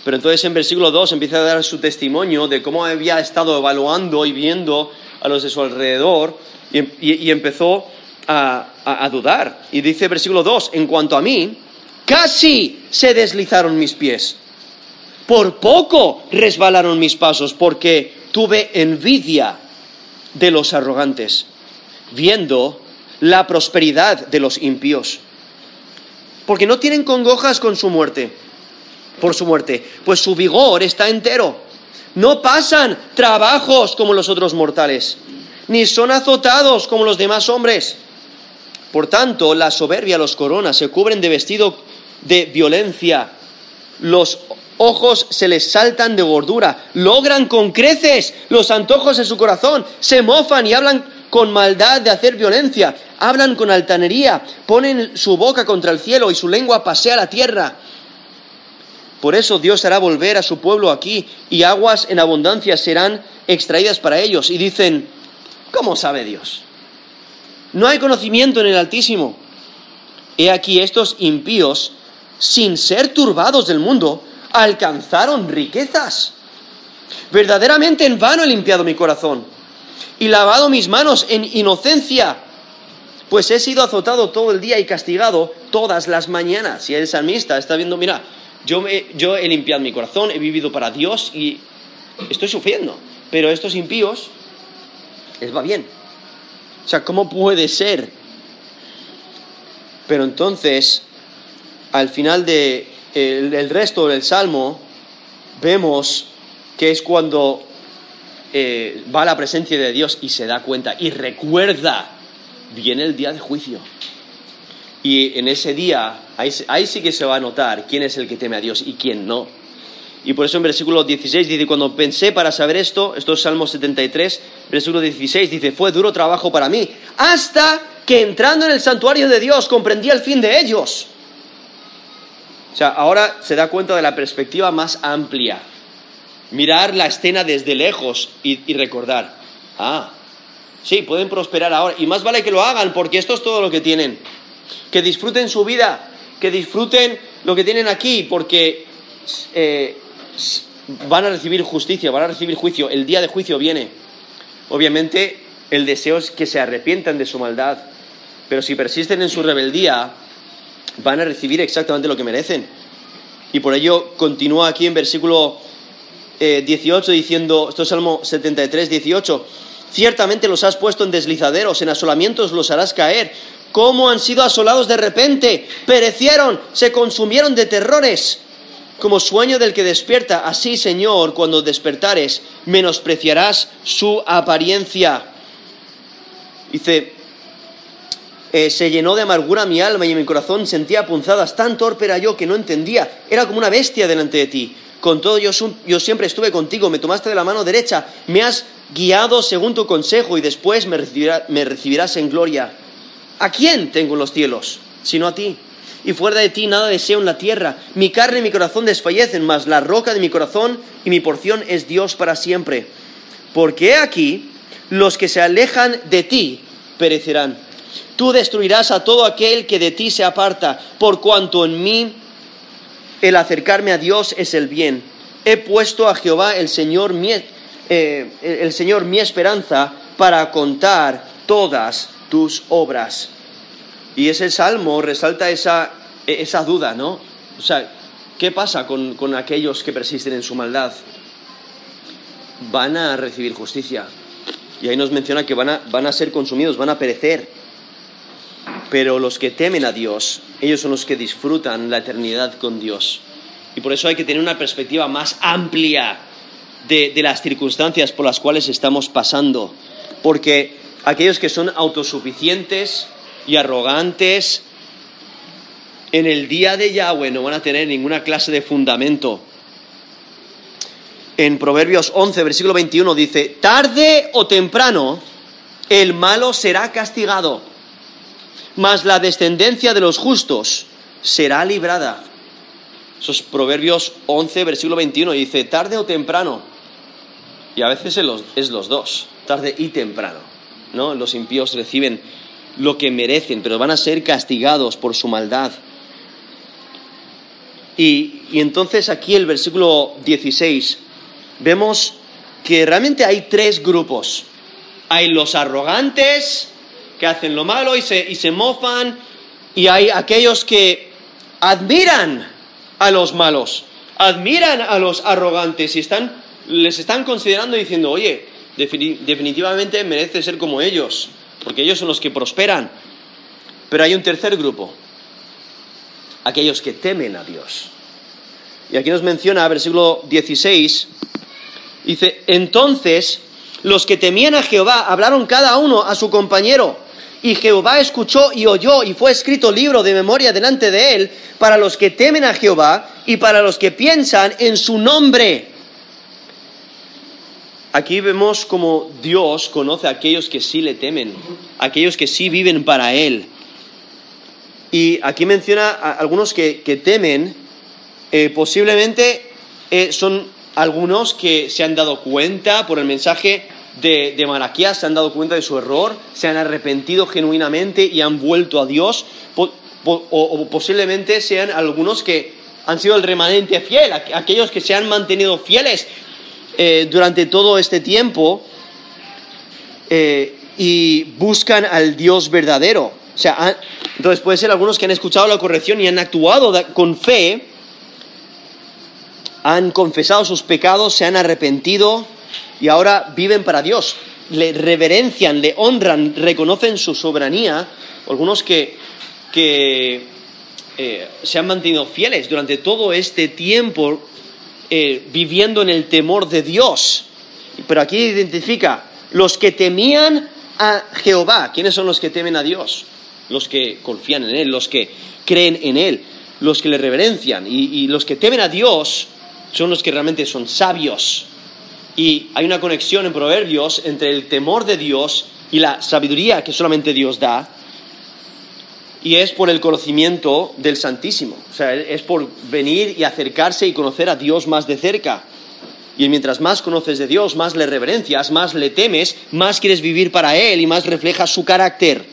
Pero entonces en versículo 2 empieza a dar su testimonio de cómo había estado evaluando y viendo a los de su alrededor y, y empezó a, a- a dudar. Y dice versículo 2, en cuanto a mí, casi se deslizaron mis pies. Por poco resbalaron mis pasos porque tuve envidia de los arrogantes, viendo la prosperidad de los impíos. Porque no tienen congojas con su muerte, por su muerte, pues su vigor está entero. No pasan trabajos como los otros mortales, ni son azotados como los demás hombres. Por tanto, la soberbia los corona, se cubren de vestido de violencia, los ojos se les saltan de gordura, logran con creces los antojos de su corazón, se mofan y hablan con maldad de hacer violencia, hablan con altanería, ponen su boca contra el cielo y su lengua pasea la tierra. Por eso Dios hará volver a su pueblo aquí y aguas en abundancia serán extraídas para ellos. Y dicen, ¿cómo sabe Dios? No hay conocimiento en el Altísimo. He aquí estos impíos, sin ser turbados del mundo, alcanzaron riquezas. Verdaderamente en vano he limpiado mi corazón y lavado mis manos en inocencia, pues he sido azotado todo el día y castigado todas las mañanas. Y el salmista está viendo, mira, yo, me- yo he limpiado mi corazón, he vivido para Dios y estoy sufriendo, pero estos impíos les va bien. O sea, ¿cómo puede ser? Pero entonces, al final del de el resto del salmo, vemos que es cuando eh, va a la presencia de Dios y se da cuenta y recuerda, viene el día de juicio. Y en ese día, ahí, ahí sí que se va a notar quién es el que teme a Dios y quién no. Y por eso en versículo 16 dice, cuando pensé para saber esto, esto es Salmo 73, versículo 16 dice, fue duro trabajo para mí, hasta que entrando en el santuario de Dios comprendí el fin de ellos. O sea, ahora se da cuenta de la perspectiva más amplia. Mirar la escena desde lejos y, recordar, ah, sí, pueden prosperar ahora. Y más vale que lo hagan porque esto es todo lo que tienen. Que disfruten su vida, que que disfruten lo que tienen aquí, porque eh, van a recibir justicia, van a recibir juicio. El día de juicio viene. Obviamente, el deseo es que se arrepientan de su maldad, pero si persisten en su rebeldía, van a recibir exactamente lo que merecen. Y por ello continúa aquí en versículo 18 eh, diciendo, esto es Salmo 73, 18, ciertamente los has puesto en deslizaderos, en asolamientos los harás caer. ¿Cómo han sido asolados de repente? Perecieron, se consumieron de terrores. Como sueño del que despierta, así, Señor, cuando despertares, menospreciarás su apariencia. Dice, eh, se llenó de amargura mi alma y mi corazón sentía punzadas. Tan torpe era yo que no entendía. Era como una bestia delante de ti. Con todo yo, siempre estuve contigo, me tomaste de la mano derecha, me has guiado según tu consejo y después me, me recibirás en gloria. ¿A quién tengo en los cielos? Sino a ti. Y fuera de ti nada deseo en la tierra. Mi carne y mi corazón desfallecen, mas la roca de mi corazón y mi porción es Dios para siempre. Porque aquí los que se alejan de ti perecerán. Tú destruirás a todo aquel que de ti se aparta, por cuanto en mí el acercarme a Dios es el bien. He puesto a Jehová el Señor mi, eh, el Señor mi esperanza para contar todas tus obras. Y ese salmo resalta esa, esa duda, ¿no? O sea, ¿qué pasa con, con aquellos que persisten en su maldad? Van a recibir justicia. Y ahí nos menciona que van a, van a ser consumidos, van a perecer. Pero los que temen a Dios, ellos son los que disfrutan la eternidad con Dios. Y por eso hay que tener una perspectiva más amplia de, las circunstancias por las cuales estamos pasando. Porque aquellos que son autosuficientes y arrogantes, en el día de Yahweh no van a tener ninguna clase de fundamento. En Proverbios 11, versículo 21 dice, tarde o temprano el malo será castigado mas la descendencia de los justos será librada. Esos Proverbios 11, versículo 21, dice, tarde o temprano, y a veces es los, dos, tarde y temprano, ¿no? Los impíos reciben lo que merecen, pero van a ser castigados por su maldad. Y, y entonces aquí el versículo 16 vemos que realmente hay tres grupos. Hay los arrogantes, que hacen lo malo y se, y se mofan, y hay aquellos que admiran a los malos, admiran a los arrogantes y están, les están considerando diciendo, oye, definitivamente merece ser como ellos, porque ellos son los que prosperan. Pero hay un tercer grupo, aquellos que temen a Dios. Y aquí nos menciona, versículo 16, dice, entonces los que temían a Jehová hablaron cada uno a su compañero y Jehová escuchó y oyó y fue escrito libro de memoria delante de él para los que temen a Jehová y para los que piensan en su nombre. Aquí vemos como Dios conoce a aquellos que sí le temen, aquellos que sí viven para Él. Y aquí menciona a algunos que, temen, eh, posiblemente eh, son algunos que se han dado cuenta por el mensaje de, de se han dado cuenta de su error, se han arrepentido genuinamente y han vuelto a Dios, o, posiblemente sean algunos que han sido el remanente fiel, aquellos que se han mantenido fieles eh, durante todo este tiempo eh, y buscan al Dios verdadero. O sea, entonces puede ser algunos que han escuchado la corrección y han actuado con fe, han confesado sus pecados, se han arrepentido y ahora viven para Dios, le reverencian, le honran, reconocen su soberanía, algunos que, eh, se han mantenido fieles durante todo este tiempo eh, viviendo en el temor de Dios. Pero aquí identifica los que temían a Jehová. ¿Quiénes son los que temen a Dios? Los que confían en Él, los que creen en Él, los que le reverencian. y los que temen a Dios son los que realmente son sabios y hay una conexión en Proverbios entre el temor de Dios y la sabiduría que solamente Dios da. Y es por el conocimiento del Santísimo. O sea, es por venir y acercarse y conocer a Dios más de cerca. Y mientras más conoces de Dios, más le reverencias, más le temes, más quieres vivir para Él y más reflejas su carácter.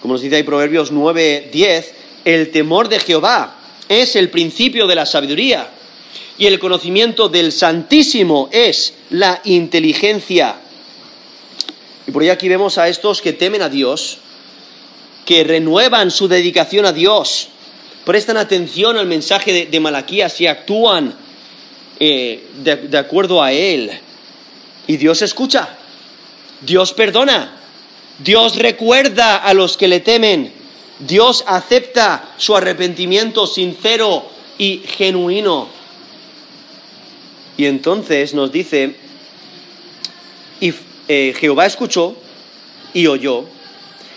Como nos dice ahí Proverbios 9, 10, el temor de Jehová es el principio de la sabiduría y el conocimiento del Santísimo es la inteligencia. Y por ahí aquí vemos a estos que temen a Dios, que renuevan su dedicación a Dios, prestan atención al mensaje de, Malaquías y actúan eh, de acuerdo a él. Y Dios escucha, Dios perdona, Dios recuerda a los que le temen, Dios acepta su arrepentimiento sincero y genuino. Y entonces nos dice, y eh, Jehová escuchó y oyó,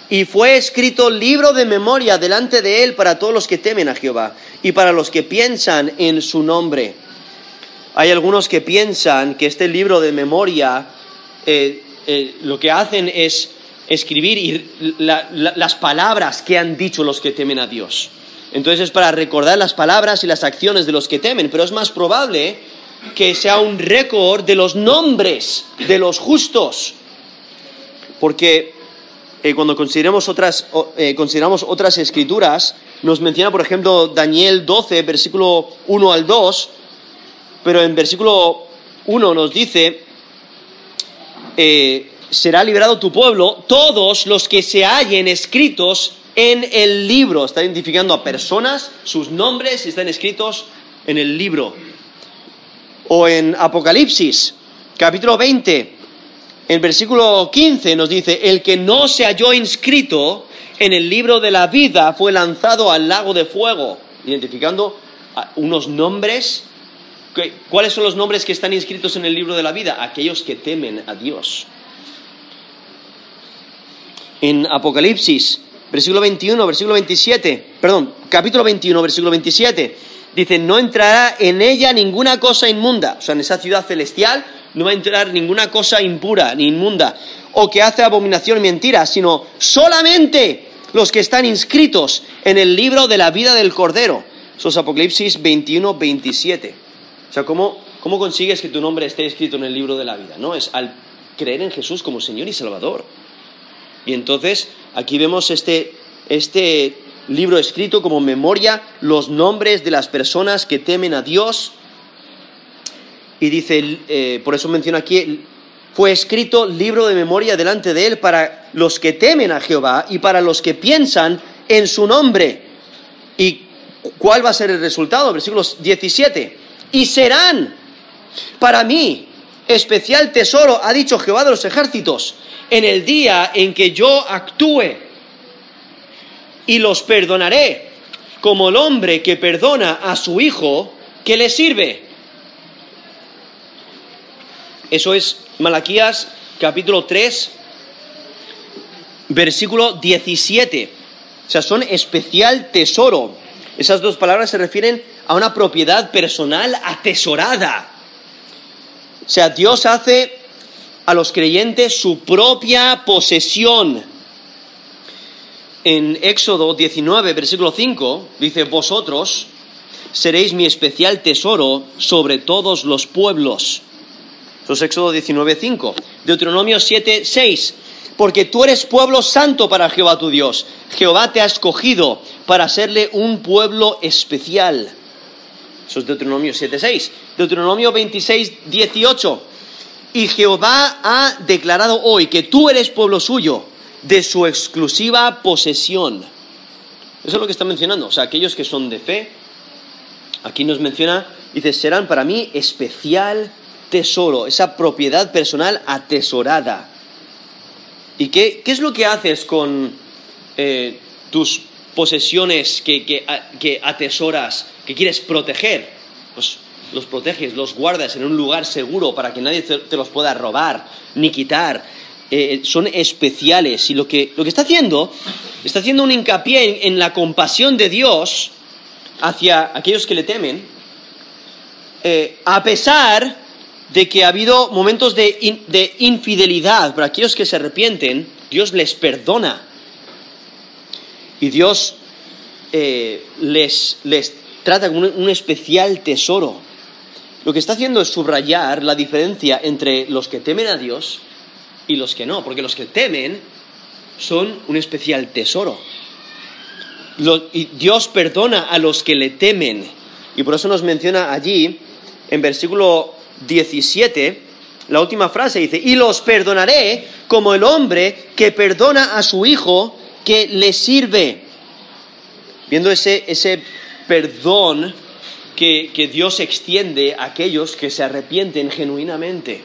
y fue escrito libro de memoria delante de él para todos los que temen a Jehová y para los que piensan en su nombre. Hay algunos que piensan que este libro de memoria eh, eh, lo que hacen es escribir las palabras que han dicho los que temen a Dios. Entonces es para recordar las palabras y las acciones de los que temen, pero es más probable que sea un récord de los nombres de los justos. Porque eh, cuando consideramos otras, eh, consideramos otras escrituras, nos menciona, por ejemplo, Daniel 12, versículo 1 al 2, pero en versículo 1 nos dice, eh, será liberado tu pueblo, todos los que se hallen escritos en el libro. Está identificando a personas, sus nombres están escritos en el libro. O en Apocalipsis, capítulo 20, en versículo 15 nos dice, el que no se halló inscrito en el libro de la vida fue lanzado al lago de fuego, identificando unos nombres. ¿Cuáles son los nombres que están inscritos en el libro de la vida? Aquellos que temen a Dios en Apocalipsis, versículo 21, versículo 27, perdón, capítulo 21, versículo 27, dice, no entrará en ella ninguna cosa inmunda, o sea, en esa ciudad celestial no va a entrar ninguna cosa impura ni inmunda, o que hace abominación y mentira, sino solamente los que están inscritos en el libro de la vida del Cordero. Eso es Apocalipsis 21, 27. O sea, ¿cómo, ¿cómo consigues que tu nombre esté escrito en el libro de la vida? ¿No? Es al creer en Jesús como Señor y Salvador. Y entonces aquí vemos este, este libro escrito como memoria, los nombres de las personas que temen a Dios. Y dice, eh, por eso menciona aquí, fue escrito libro de memoria delante de él para los que temen a Jehová y para los que piensan en su nombre. ¿Y cuál va a ser el resultado? Versículos 17. Y serán para mí especial tesoro, ha dicho Jehová de los ejércitos en el día en que yo actúe y los perdonaré como el hombre que perdona a su hijo que le sirve. Eso es Malaquías capítulo 3, versículo 17. O sea, son especial tesoro. Esas dos palabras se refieren a una propiedad personal atesorada. O sea, Dios hace a los creyentes su propia posesión. En Éxodo 19, versículo 5, dice, vosotros seréis mi especial tesoro sobre todos los pueblos. Eso es Éxodo 19, 5. Deuteronomio 7, 6. Porque tú eres pueblo santo para Jehová tu Dios. Jehová te ha escogido para serle un pueblo especial. Eso es Deuteronomio 7, 6. Deuteronomio 26, 18 y Jehová ha declarado hoy que tú eres pueblo suyo, de su exclusiva posesión. Eso es lo que está mencionando. O sea, aquellos que son de fe, aquí nos menciona, dice, serán para mí especial tesoro, esa propiedad personal atesorada. ¿Y qué, es lo que haces con eh, tus posesiones que, que, atesoras, que quieres proteger? Pues los proteges, los guardas en un lugar seguro para que nadie te, los pueda robar ni quitar. Eh, son especiales y lo que, lo que está haciendo, está haciendo un hincapié en, la compasión de Dios hacia aquellos que le temen, eh, a pesar de que ha habido momentos de, de, infidelidad para aquellos que se arrepienten, Dios les perdona. Y Dios eh, les, les trata como un especial tesoro lo que está haciendo es subrayar la diferencia entre los que temen a Dios y los que no, porque los que temen son un especial tesoro. y Dios perdona a los que le temen. Y por eso nos menciona allí, en versículo 17, la última frase dice, y los perdonaré como el hombre que perdona a su hijo que le sirve. Viendo ese, ese perdón que, que Dios extiende a aquellos que se arrepienten genuinamente,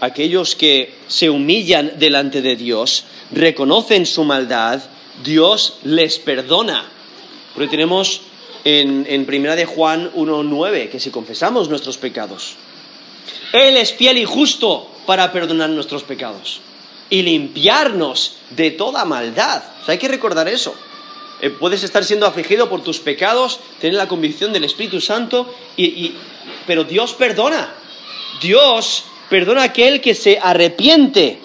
aquellos que se humillan delante de Dios, reconocen su maldad, Dios les perdona. Porque tenemos en, en Primera de Juan 1.9 que si confesamos nuestros pecados, Él es fiel y justo para perdonar nuestros pecados y limpiarnos de toda maldad. hay que recordar eso. Eh, puedes estar siendo afligido por tus pecados, tener la convicción del Espíritu Santo, y, pero Dios perdona. Dios perdona a aquel que se arrepiente.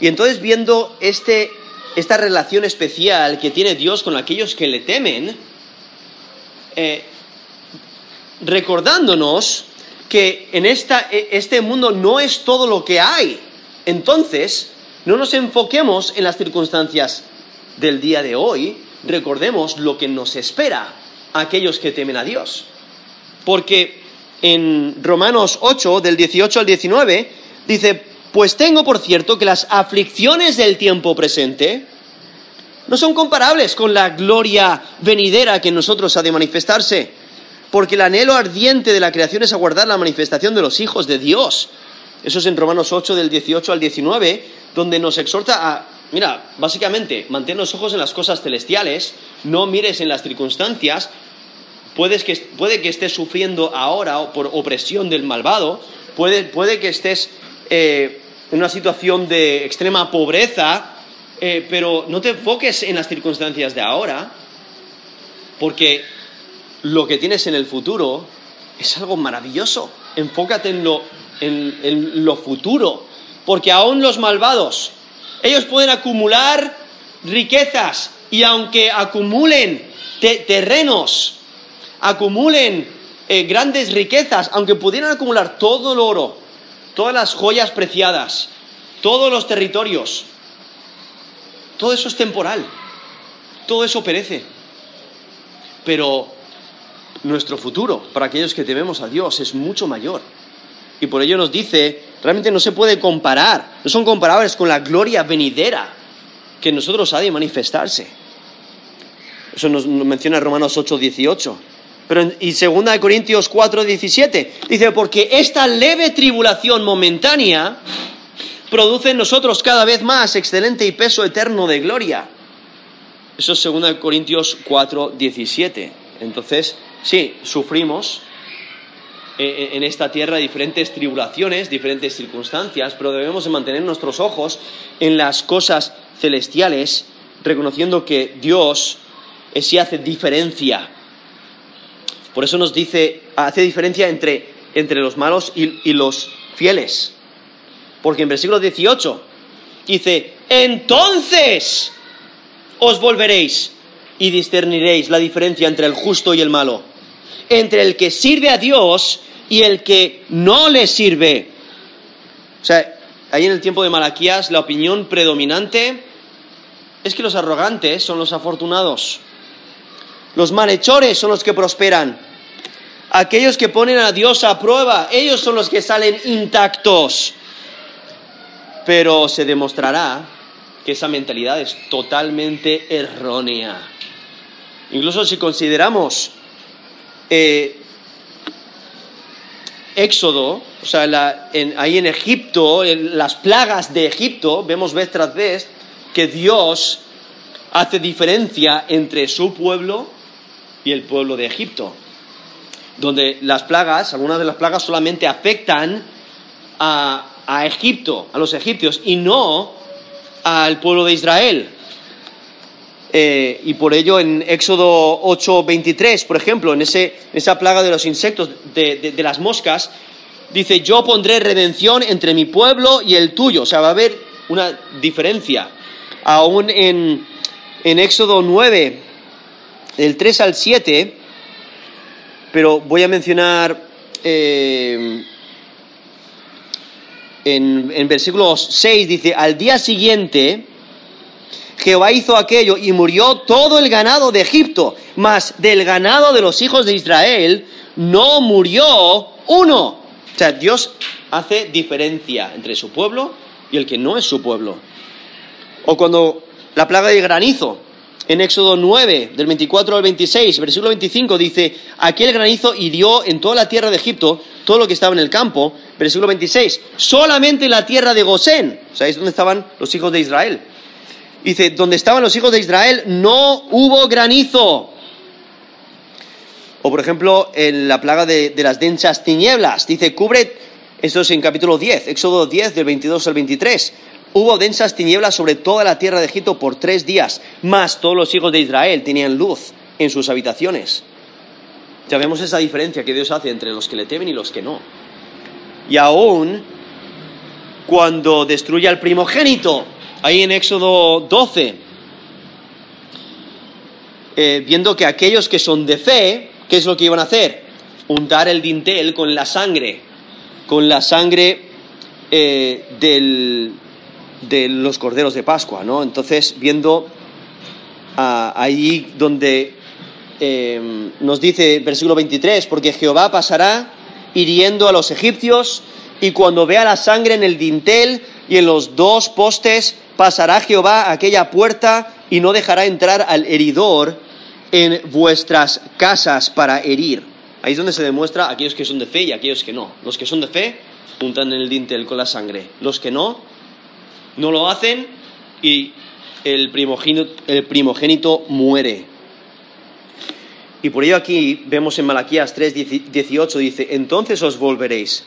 Y entonces viendo este, esta relación especial que tiene Dios con aquellos que le temen, eh, recordándonos que en esta, e, este mundo no es todo lo que hay. Entonces, no nos enfoquemos en las circunstancias del día de hoy, recordemos lo que nos espera a aquellos que temen a Dios. Porque en Romanos 8, del 18 al 19, dice, pues tengo por cierto que las aflicciones del tiempo presente no son comparables con la gloria venidera que en nosotros ha de manifestarse, porque el anhelo ardiente de la creación es aguardar la manifestación de los hijos de Dios. Eso es en Romanos 8 del 18 al 19, donde nos exhorta a, mira, básicamente, mantén los ojos en las cosas celestiales, no mires en las circunstancias, puede que estés sufriendo ahora por opresión del malvado, puede, que estés eh, en una situación de extrema pobreza, eh, pero no te enfoques en las circunstancias de ahora, porque lo que tienes en el futuro es algo maravilloso. Enfócate en lo en, lo futuro. Porque aún los malvados, ellos pueden acumular riquezas y aunque acumulen terrenos, acumulen eh, grandes riquezas, aunque pudieran acumular todo el oro, todas las joyas preciadas, todos los territorios, todo eso es temporal, todo eso perece. Pero nuestro futuro, para aquellos que tememos a Dios, es mucho mayor. Y por ello nos dice, realmente no se puede comparar, no son comparables con la gloria venidera que en nosotros ha de manifestarse. Eso nos, menciona Romanos 8, 18. Pero y 2 Corintios 4, 17 dice, porque esta leve tribulación momentánea produce en nosotros cada vez más excelente y peso eterno de gloria. Eso es 2 Corintios 4, 17. Entonces, sí, sufrimos, eh, en esta tierra diferentes tribulaciones, diferentes circunstancias, pero debemos mantener nuestros ojos en las cosas celestiales, reconociendo que Dios sí hace diferencia. Por eso nos dice, hace diferencia entre, entre los malos y, y los fieles. Porque en versículo 18 dice, entonces os volveréis y discerniréis la diferencia entre el justo y el malo, entre el que sirve a Dios y el que no le sirve. O sea, ahí en el tiempo de Malaquías la opinión predominante es que los arrogantes son los afortunados. Los malhechores son los que prosperan. Aquellos que ponen a Dios a prueba, ellos son los que salen intactos. Pero se demostrará que esa mentalidad es totalmente errónea. Incluso si consideramos eh, Éxodo, o sea, ahí en Egipto, en las plagas de Egipto, vemos vez tras vez que Dios hace diferencia entre su pueblo y el pueblo de Egipto. Donde las plagas, algunas de las plagas solamente afectan a, a Egipto, a los egipcios, y no al pueblo de Israel. Eh, y por ello en Éxodo 8:23, por ejemplo, en esa plaga de los insectos, de, las moscas, dice, yo pondré redención entre mi pueblo y el tuyo. O sea, va a haber una diferencia. Aún en, Éxodo 9, del 3 al 7, pero voy a mencionar eh, en, en versículo 6, dice, al día siguiente Jehová hizo aquello y murió todo el ganado de Egipto, mas del ganado de los hijos de Israel no murió uno. O sea, Dios hace diferencia entre su pueblo y el que no es su pueblo. O cuando la plaga de granizo, en Éxodo 9, del 24 al 26, versículo 25, dice, aquel granizo hirió en toda la tierra de Egipto todo lo que estaba en el campo. Versículo 26, solamente en la tierra de Gosén, ¿sabéis dónde estaban los hijos de Israel? Dice, donde estaban los hijos de Israel no hubo granizo. O por ejemplo, en la plaga de, de las densas tinieblas, dice, cubre, esto es en capítulo 10, Éxodo 10, del 22 al 23, Hubo densas tinieblas sobre toda la tierra de Egipto por tres días, más todos los hijos de Israel tenían luz en sus habitaciones. Ya vemos esa diferencia que Dios hace entre los que le temen y los que no. Y aún cuando destruye al primogénito, ahí en Éxodo 12, eh, viendo que aquellos que son de fe, ¿qué es lo que iban a hacer? Untar el dintel con la sangre, con la sangre eh, del, de los corderos de Pascua, ¿no? Entonces, viendo ah, ahí donde eh, nos dice versículo 23, porque Jehová pasará hiriendo a los egipcios y cuando vea la sangre en el dintel y en los dos postes, pasará Jehová aquella puerta y no dejará entrar al heridor en vuestras casas para herir. Ahí es donde se demuestra aquellos que son de fe y aquellos que no. Los que son de fe untan en el dintel con la sangre. Los que no, no lo hacen y el primogénito, muere. Y por ello aquí vemos en Malaquías 3, 18, dice, entonces os volveréis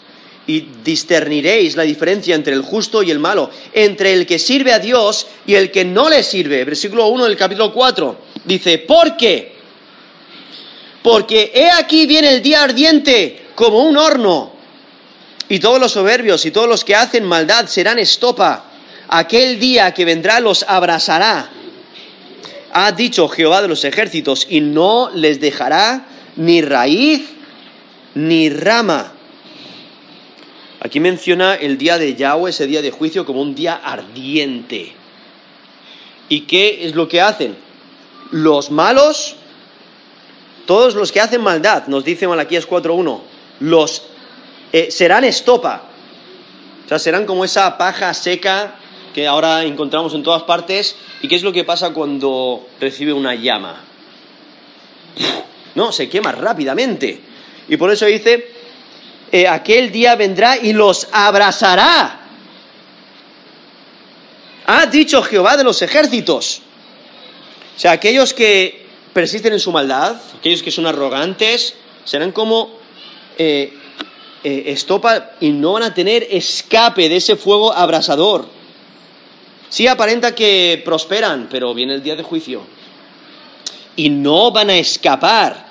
y discerniréis la diferencia entre el justo y el malo, entre el que sirve a Dios y el que no le sirve. Versículo 1 del capítulo 4 dice, ¿por qué? Porque he aquí viene el día ardiente como un horno, y todos los soberbios y todos los que hacen maldad serán estopa aquel día que vendrá los abrazará. Ha dicho Jehová de los ejércitos, y no les dejará ni raíz ni rama. Aquí menciona el día de Yahweh, ese día de juicio, como un día ardiente. ¿Y qué es lo que hacen? Los malos, todos los que hacen maldad, nos dice Malaquías 4.1, los eh, serán estopa. O sea, serán como esa paja seca que ahora encontramos en todas partes. ¿Y qué es lo que pasa cuando recibe una llama? No, se quema rápidamente. Y por eso dice, eh, aquel día vendrá y los abrazará. Ha dicho Jehová de los ejércitos. O sea, aquellos que persisten en su maldad, aquellos que son arrogantes, serán como eh, eh, estopa y no van a tener escape de ese fuego abrasador. Sí aparenta que prosperan, pero viene el día de juicio. Y no van a escapar.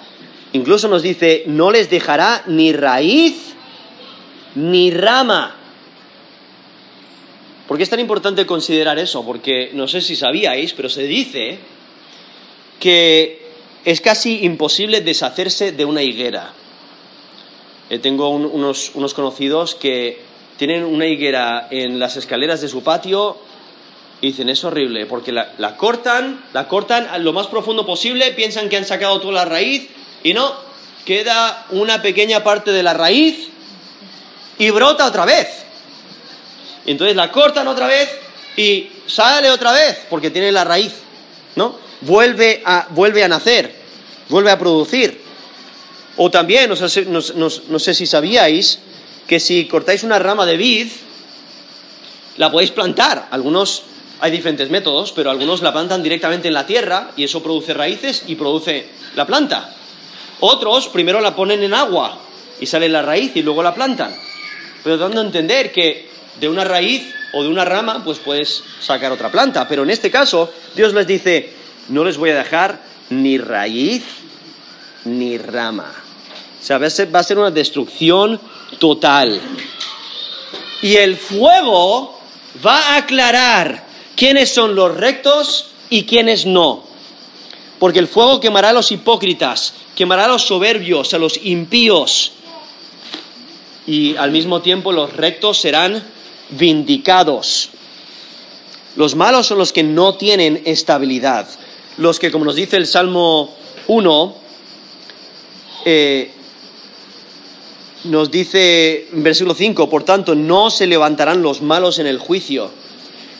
Incluso nos dice, no les dejará ni raíz ni rama. ¿Por qué es tan importante considerar eso? Porque no sé si sabíais, pero se dice que es casi imposible deshacerse de una higuera. Eh, tengo unos, unos conocidos que tienen una higuera en las escaleras de su patio y dicen, es horrible, porque la, cortan, la cortan a lo más profundo posible, piensan que han sacado toda la raíz, y no, queda una pequeña parte de la raíz y brota otra vez. Entonces la cortan otra vez y sale otra vez, porque tiene la raíz, ¿no? Vuelve a, vuelve a nacer, vuelve a producir. O también, no sé, no sé si sabíais, que si cortáis una rama de vid, la podéis plantar. Algunos hay diferentes métodos, pero algunos la plantan directamente en la tierra y eso produce raíces y produce la planta. Otros primero la ponen en agua y sale la raíz y luego la plantan. Pero dando a entender que de una raíz o de una rama pues puedes sacar otra planta. Pero en este caso Dios les dice, no les voy a dejar ni raíz ni rama. O sea, va a ser una destrucción total. Y el fuego va a aclarar quiénes son los rectos y quiénes no. Porque el fuego quemará a los hipócritas, quemará a los soberbios, a los impíos. Y al mismo tiempo los rectos serán vindicados. Los malos son los que no tienen estabilidad. Los que, como nos dice el Salmo 1, eh, nos dice en versículo 5, por tanto, no se levantarán los malos en el juicio,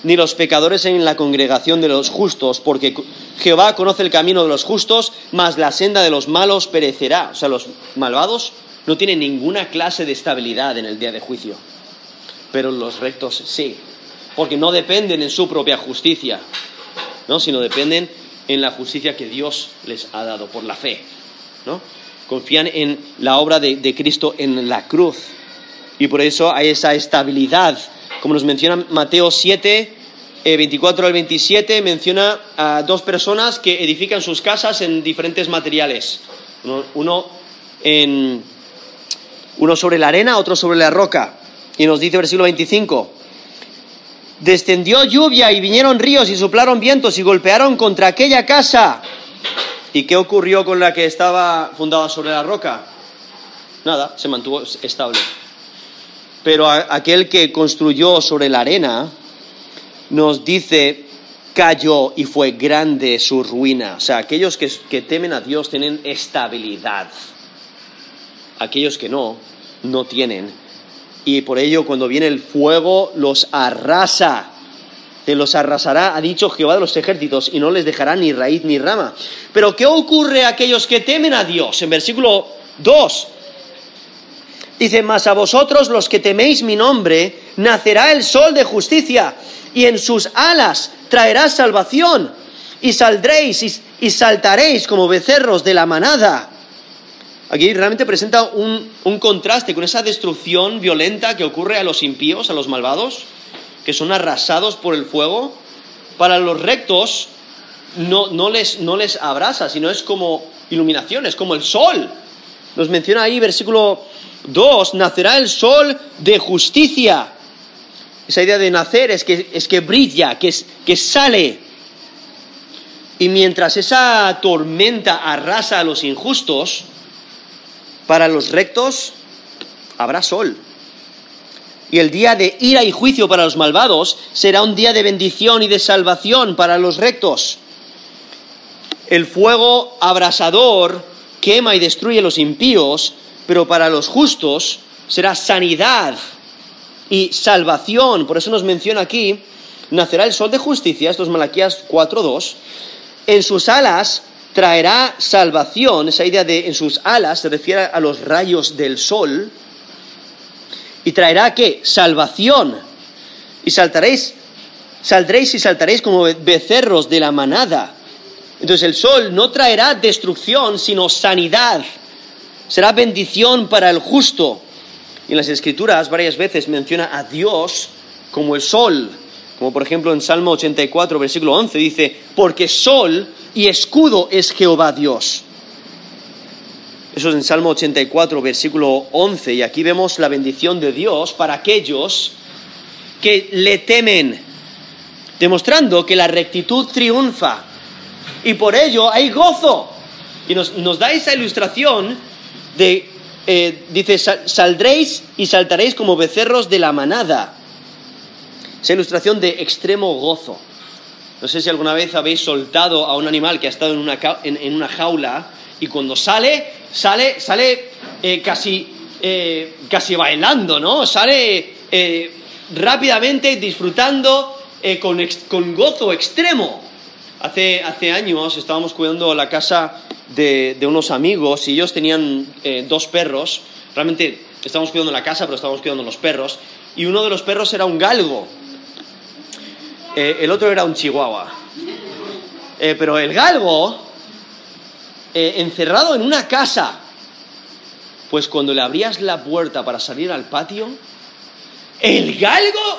ni los pecadores en la congregación de los justos, porque Jehová conoce el camino de los justos, mas la senda de los malos perecerá. O sea, los malvados no tienen ninguna clase de estabilidad en el día de juicio, pero los rectos sí, porque no dependen en su propia justicia, ¿no? sino dependen en la justicia que Dios les ha dado por la fe. ¿no? confían en la obra de, Cristo en la cruz. Y por eso hay esa estabilidad. Como nos menciona Mateo 7, 24 eh, al 27, menciona a dos personas que edifican sus casas en diferentes materiales. Uno, en, uno sobre la arena, otro sobre la roca. Y nos dice versículo 25, descendió lluvia y vinieron ríos y soplaron vientos y golpearon contra aquella casa ¿Y qué ocurrió con la que estaba fundada sobre la roca? Nada, se mantuvo estable. Pero aquel que construyó sobre la arena nos dice cayó y fue grande su ruina. O sea, aquellos que, que temen a Dios tienen estabilidad. Aquellos que no, no tienen. Y por ello cuando viene el fuego los arrasa te los arrasará, ha dicho Jehová de los ejércitos, y no les dejará ni raíz ni rama. Pero ¿qué ocurre a aquellos que temen a Dios? En versículo 2 dice, mas a vosotros los que teméis mi nombre, nacerá el sol de justicia, y en sus alas traerá salvación, y saldréis y, saltaréis como becerros de la manada. Aquí realmente presenta un, un contraste con esa destrucción violenta que ocurre a los impíos, a los malvados que son arrasados por el fuego, para los rectos no, les, no les abrasa, sino es como iluminación, es como el sol. Nos menciona ahí versículo 2, nacerá el sol de justicia. Esa idea de nacer es que, es que brilla, que, es, que sale. Y mientras esa tormenta arrasa a los injustos, para los rectos habrá sol. Y el día de ira y juicio para los malvados será un día de bendición y de salvación para los rectos. El fuego abrasador quema y destruye los impíos, pero para los justos será sanidad y salvación. Por eso nos menciona aquí, nacerá el sol de justicia, estos Malaquías 4.2, en sus alas traerá salvación, esa idea de en sus alas se refiere a los rayos del sol, y traerá qué? Salvación. Y saltaréis, saldréis y saltaréis como becerros de la manada. Entonces el sol no traerá destrucción, sino sanidad. Será bendición para el justo. Y en las escrituras varias veces menciona a Dios como el sol. Como por ejemplo en Salmo 84, versículo 11, dice, porque sol y escudo es Jehová Dios. Eso es en Salmo 84, versículo 11, y aquí vemos la bendición de Dios para aquellos que le temen, demostrando que la rectitud triunfa, y por ello hay gozo. Y nos, da esa ilustración de, eh, dice, saldréis y saltaréis como becerros de la manada. Esa ilustración de extremo gozo. No sé si alguna vez habéis soltado a un animal que ha estado en una, en una jaula y cuando sale, sale, sale eh, casi, eh, casi bailando, ¿no? Sale rápidamente disfrutando con, gozo extremo. Hace, hace, años estábamos cuidando la casa de, de unos amigos y ellos tenían dos perros. Realmente estábamos cuidando la casa, pero estábamos cuidando los perros. Y uno de los perros era un galgo. el otro era un chihuahua. pero el galgo eh, encerrado en una casa. Pues cuando le abrías la puerta para salir al patio, el galgo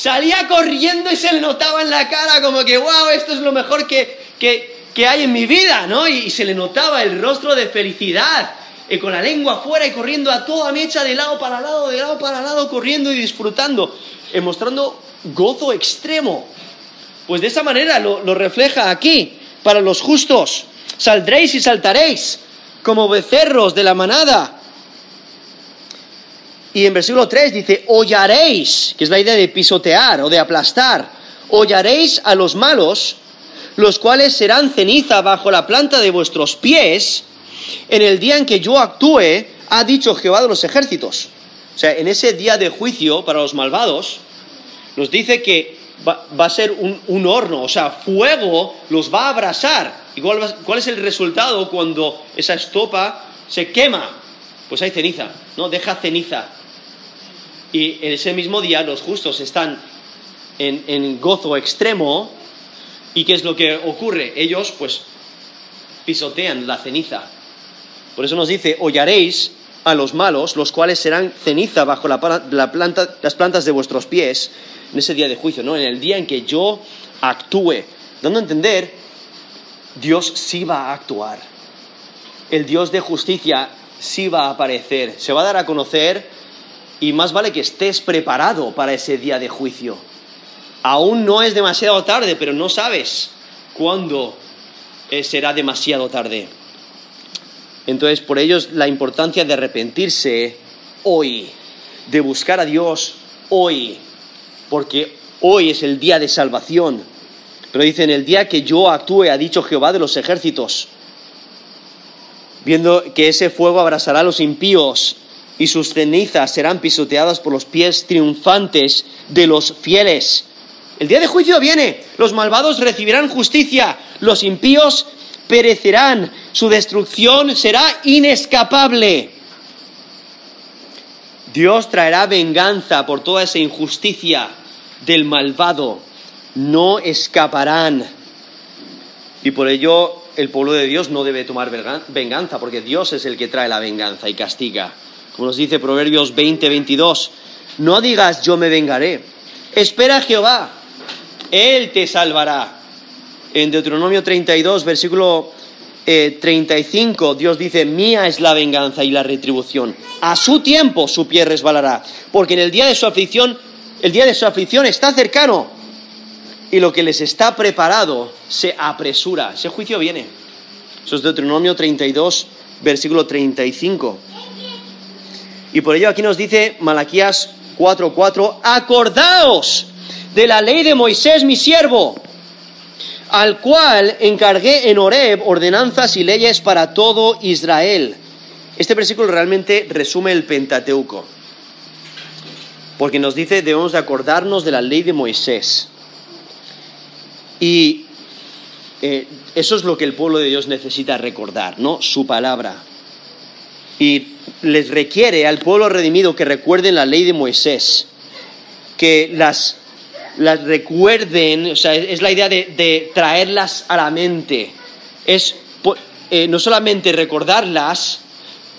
salía corriendo y se le notaba en la cara como que, wow, esto es lo mejor que, que, hay en mi vida, ¿no? Y, se le notaba el rostro de felicidad, y con la lengua afuera y corriendo a toda mecha de lado para lado, de lado para lado, corriendo y disfrutando, y mostrando gozo extremo. Pues de esa manera lo refleja aquí para los justos. Saldréis y saltaréis como becerros de la manada. Y en versículo 3 dice, hollaréis, que es la idea de pisotear o de aplastar, hollaréis a los malos, los cuales serán ceniza bajo la planta de vuestros pies, en el día en que yo actúe, ha dicho Jehová de los ejércitos. O sea, en ese día de juicio para los malvados, nos dice que va, a ser un, horno, o sea, fuego los va a abrasar. ¿Y cuál, cuál es el resultado cuando esa estopa se quema? Pues hay ceniza, ¿no? Deja ceniza. Y en ese mismo día los justos están en, en gozo extremo. ¿Y qué es lo que ocurre? Ellos, pues, pisotean la ceniza. Por eso nos dice, hollaréis a los malos, los cuales serán ceniza bajo la, planta, las plantas de vuestros pies en ese día de juicio, ¿no? En el día en que yo actúe, dando a entender, Dios sí va a actuar. El Dios de justicia sí va a aparecer, se va a dar a conocer y más vale que estés preparado para ese día de juicio. Aún no es demasiado tarde, pero no sabes cuándo eh, será demasiado tarde. Entonces, por ello es la importancia de arrepentirse hoy, de buscar a Dios hoy, porque hoy es el día de salvación. Pero dice, en el día que yo actúe, ha dicho Jehová de los ejércitos, viendo que ese fuego abrasará a los impíos y sus cenizas serán pisoteadas por los pies triunfantes de los fieles. El día de juicio viene, los malvados recibirán justicia, los impíos perecerán, su destrucción será inescapable. Dios traerá venganza por toda esa injusticia del malvado. No escaparán. Y por ello el pueblo de Dios no debe tomar venganza, porque Dios es el que trae la venganza y castiga. Como nos dice Proverbios 20, 22, no digas yo me vengaré. Espera a Jehová, Él te salvará en Deuteronomio 32, versículo 35, eh, Dios dice, mía es la venganza y la retribución. A su tiempo su pie resbalará, porque en el día de su aflicción, el día de su aflicción está cercano y lo que les está preparado se apresura. Ese juicio viene. Eso es Deuteronomio 32, versículo 35. Y por ello aquí nos dice Malaquías 4:4, acordaos de la ley de Moisés mi siervo al cual encargué en Horeb ordenanzas y leyes para todo Israel. Este versículo realmente resume el Pentateuco, porque nos dice debemos de acordarnos de la ley de Moisés. Y eh, eso es lo que el pueblo de Dios necesita recordar, ¿no? Su palabra. Y les requiere al pueblo redimido que recuerden la ley de Moisés, que las las recuerden, o sea, es la idea de, traerlas a la mente. Es eh, no solamente recordarlas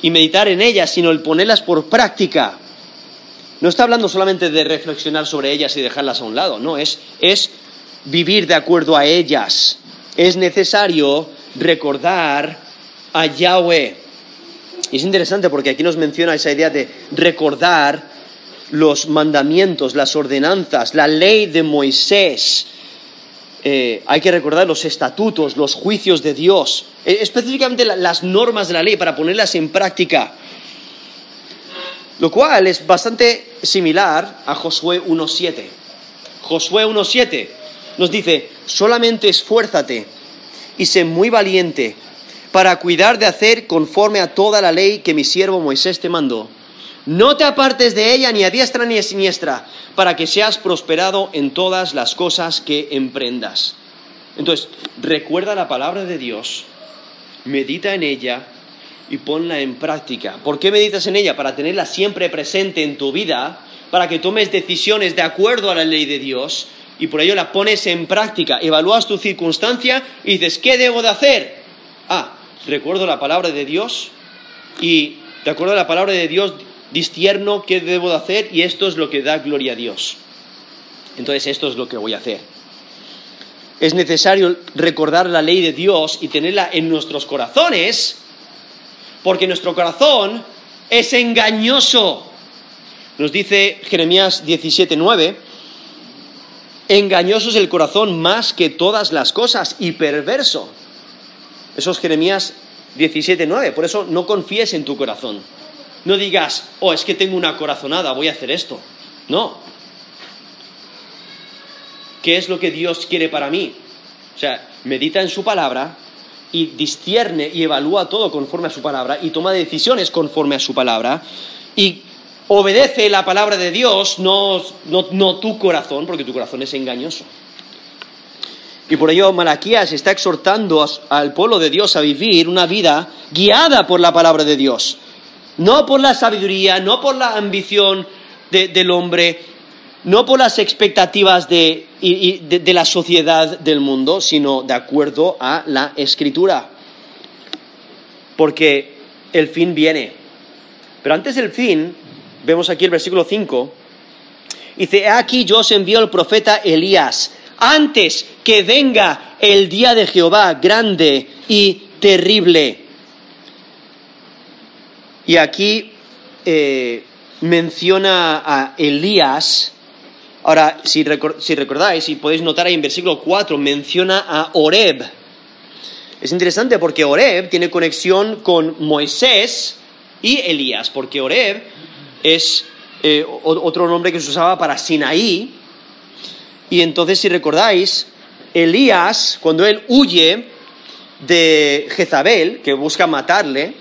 y meditar en ellas, sino el ponerlas por práctica. No está hablando solamente de reflexionar sobre ellas y dejarlas a un lado, no, es, es vivir de acuerdo a ellas. Es necesario recordar a Yahweh. Y es interesante porque aquí nos menciona esa idea de recordar los mandamientos, las ordenanzas, la ley de Moisés. Eh, hay que recordar los estatutos, los juicios de Dios, eh, específicamente las normas de la ley para ponerlas en práctica. Lo cual es bastante similar a Josué 1.7. Josué 1.7 nos dice, solamente esfuérzate y sé muy valiente para cuidar de hacer conforme a toda la ley que mi siervo Moisés te mandó no te apartes de ella ni a diestra ni a siniestra, para que seas prosperado en todas las cosas que emprendas. Entonces, recuerda la palabra de Dios, medita en ella y ponla en práctica. ¿Por qué meditas en ella? Para tenerla siempre presente en tu vida, para que tomes decisiones de acuerdo a la ley de Dios y por ello la pones en práctica. Evalúas tu circunstancia y dices, ¿qué debo de hacer? Ah, recuerdo la palabra de Dios y de acuerdo a la palabra de Dios discierno qué debo de hacer y esto es lo que da gloria a Dios. Entonces esto es lo que voy a hacer. Es necesario recordar la ley de Dios y tenerla en nuestros corazones, porque nuestro corazón es engañoso. Nos dice Jeremías 17:9, engañoso es el corazón más que todas las cosas y perverso. Eso es Jeremías 17:9, por eso no confíes en tu corazón no digas, oh, es que tengo una corazonada, voy a hacer esto. No. ¿Qué es lo que Dios quiere para mí? O sea, medita en su palabra y discierne y evalúa todo conforme a su palabra y toma decisiones conforme a su palabra y obedece la palabra de Dios, no, tu corazón, porque tu corazón es engañoso. Y por ello Malaquías está exhortando al pueblo de Dios a vivir una vida guiada por la palabra de Dios. No por la sabiduría, no por la ambición del hombre, no por las expectativas de, de la sociedad del mundo, sino de acuerdo a la escritura. Porque el fin viene. Pero antes del fin, vemos aquí el versículo 5, dice, aquí yo os envío el profeta Elías, antes que venga el día de Jehová grande y terrible. Y aquí eh, menciona a Elías, ahora si, si recordáis, y podéis notar ahí en versículo 4, menciona a Oreb. Es interesante porque Oreb tiene conexión con Moisés y Elías, porque Oreb es eh, otro nombre que se usaba para Sinaí. Y entonces, si recordáis, Elías, cuando él huye de Jezabel, que busca matarle,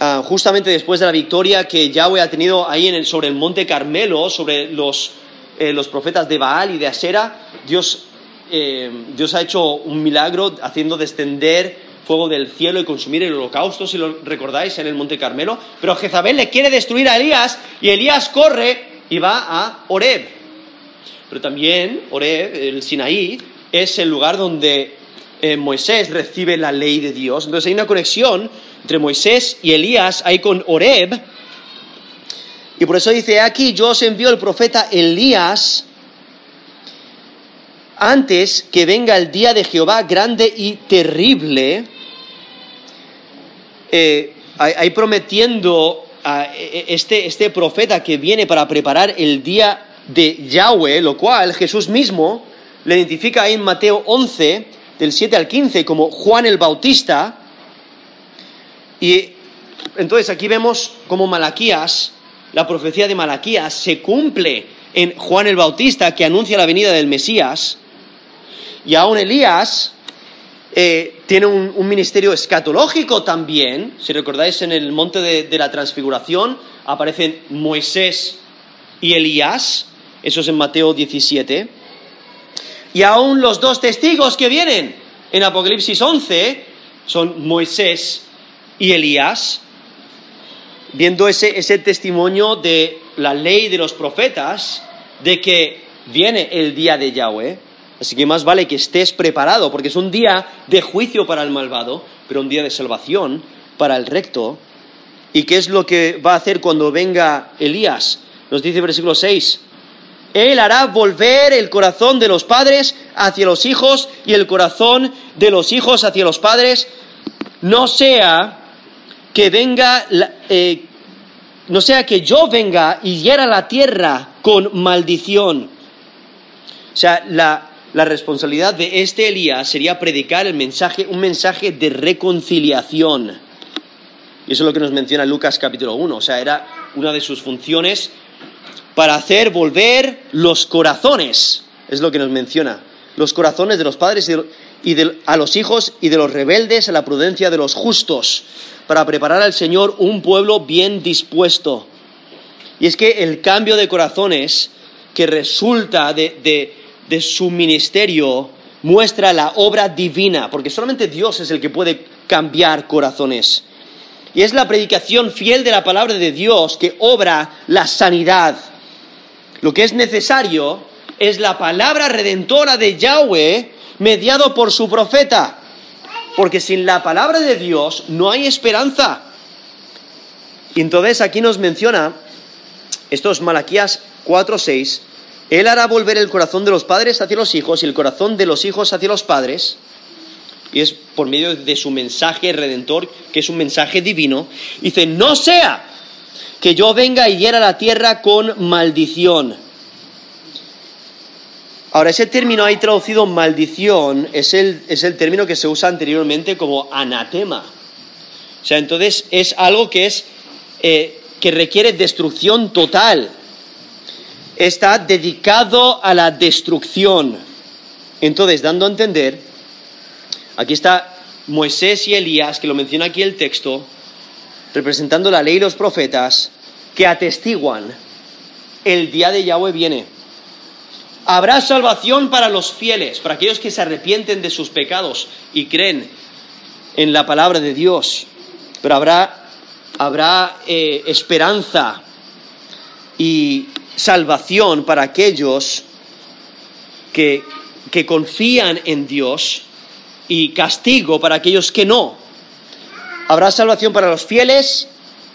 ah, justamente después de la victoria que Yahweh ha tenido ahí en sobre el monte Carmelo, sobre los, eh, los profetas de Baal y de Asera, Dios, eh, Dios ha hecho un milagro haciendo descender fuego del cielo y consumir el holocausto, si lo recordáis, en el Monte Carmelo. Pero Jezabel le quiere destruir a Elías y Elías corre y va a Oreb. Pero también Oreb, el Sinaí, es el lugar donde eh, Moisés recibe la ley de Dios. Entonces hay una conexión entre Moisés y Elías ahí con Oreb. Y por eso dice aquí, yo os envío el profeta Elías antes que venga el día de Jehová grande y terrible eh, ahí prometiendo a e, e, este, este profeta que viene para preparar el día de Yahweh, lo cual Jesús mismo le identifica ahí en Mateo 11, del 7 al 15, como Juan el Bautista. Y entonces aquí vemos como Malaquías, la profecía de Malaquías, se cumple en Juan el Bautista, que anuncia la venida del Mesías. Y aún Elías, eh, tiene un, ministerio escatológico también. Si recordáis, en el monte de, la transfiguración aparecen Moisés y Elías, eso es en Mateo 17. Y aún los dos testigos que vienen en Apocalipsis 11 son Moisés y Elías, viendo ese, ese testimonio de la ley de los profetas, de que viene el día de Yahweh. Así que más vale que estés preparado, porque es un día de juicio para el malvado, pero un día de salvación para el recto. ¿Y qué es lo que va a hacer cuando venga Elías? Nos dice versículo 6. Él hará volver el corazón de los padres hacia los hijos y el corazón de los hijos hacia los padres, no sea que venga, eh, no sea que yo venga y hiera la tierra con maldición. O sea, la, la responsabilidad de este Elías sería predicar el mensaje, un mensaje de reconciliación. Y eso es lo que nos menciona Lucas capítulo 1. O sea, era una de sus funciones para hacer volver los corazones. Es lo que nos menciona. Los corazones de los padres y, a los hijos y de los rebeldes a la prudencia de los justos. Para preparar al Señor un pueblo bien dispuesto. Y es que el cambio de corazones que resulta de de su ministerio muestra la obra divina, porque solamente Dios es el que puede cambiar corazones. Y es la predicación fiel de la palabra de Dios que obra la sanidad. Lo que es necesario es la palabra redentora de Yahweh mediado por su profeta. Porque sin la palabra de Dios no hay esperanza. Y entonces aquí nos menciona, estos Malaquías 4.6, él hará volver el corazón de los padres hacia los hijos y el corazón de los hijos hacia los padres. Y es por medio de su mensaje redentor, que es un mensaje divino. Dice, no sea que yo venga y hiera la tierra con maldición. Ahora, ese término ahí traducido maldición es el, es el término que se usa anteriormente como anatema. O sea, entonces es algo que es eh, que requiere destrucción total. Está dedicado a la destrucción. Entonces, dando a entender, aquí está Moisés y Elías, que lo menciona aquí el texto, representando la ley y los profetas, que atestiguan, el día de Yahweh viene. Habrá salvación para los fieles, para aquellos que se arrepienten de sus pecados y creen en la palabra de Dios. Pero habrá, habrá eh, esperanza y salvación para aquellos que, que confían en Dios y castigo para aquellos que no. Habrá salvación para los fieles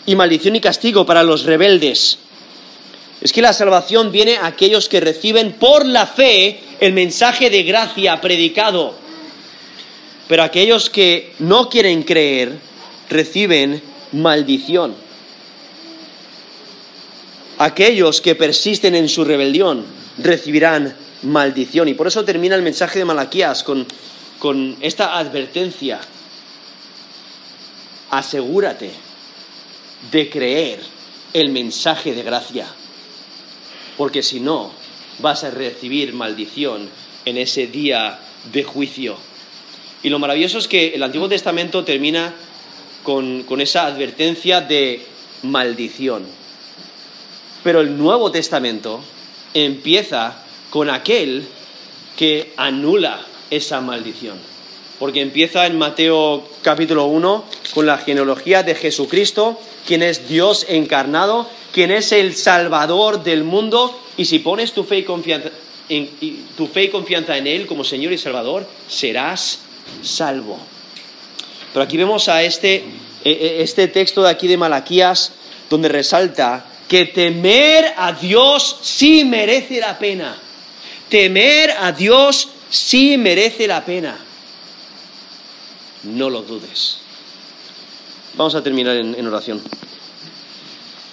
y maldición y castigo para los rebeldes. Es que la salvación viene a aquellos que reciben por la fe el mensaje de gracia predicado. Pero aquellos que no quieren creer reciben maldición. Aquellos que persisten en su rebelión recibirán maldición. Y por eso termina el mensaje de Malaquías con, con esta advertencia. Asegúrate de creer el mensaje de gracia, porque si no, vas a recibir maldición en ese día de juicio. Y lo maravilloso es que el Antiguo Testamento termina con, esa advertencia de maldición. Pero el Nuevo Testamento empieza con aquel que anula esa maldición. Porque empieza en Mateo capítulo 1 con la genealogía de Jesucristo, quien es Dios encarnado, quien es el Salvador del mundo, y si pones tu fe y confianza en, tu fe y confianza en Él como Señor y Salvador, serás salvo. Pero aquí vemos a este, e, e, este texto de aquí de Malaquías, donde resalta que temer a Dios sí merece la pena. Temer a Dios sí merece la pena. No lo dudes. Vamos a terminar en oración.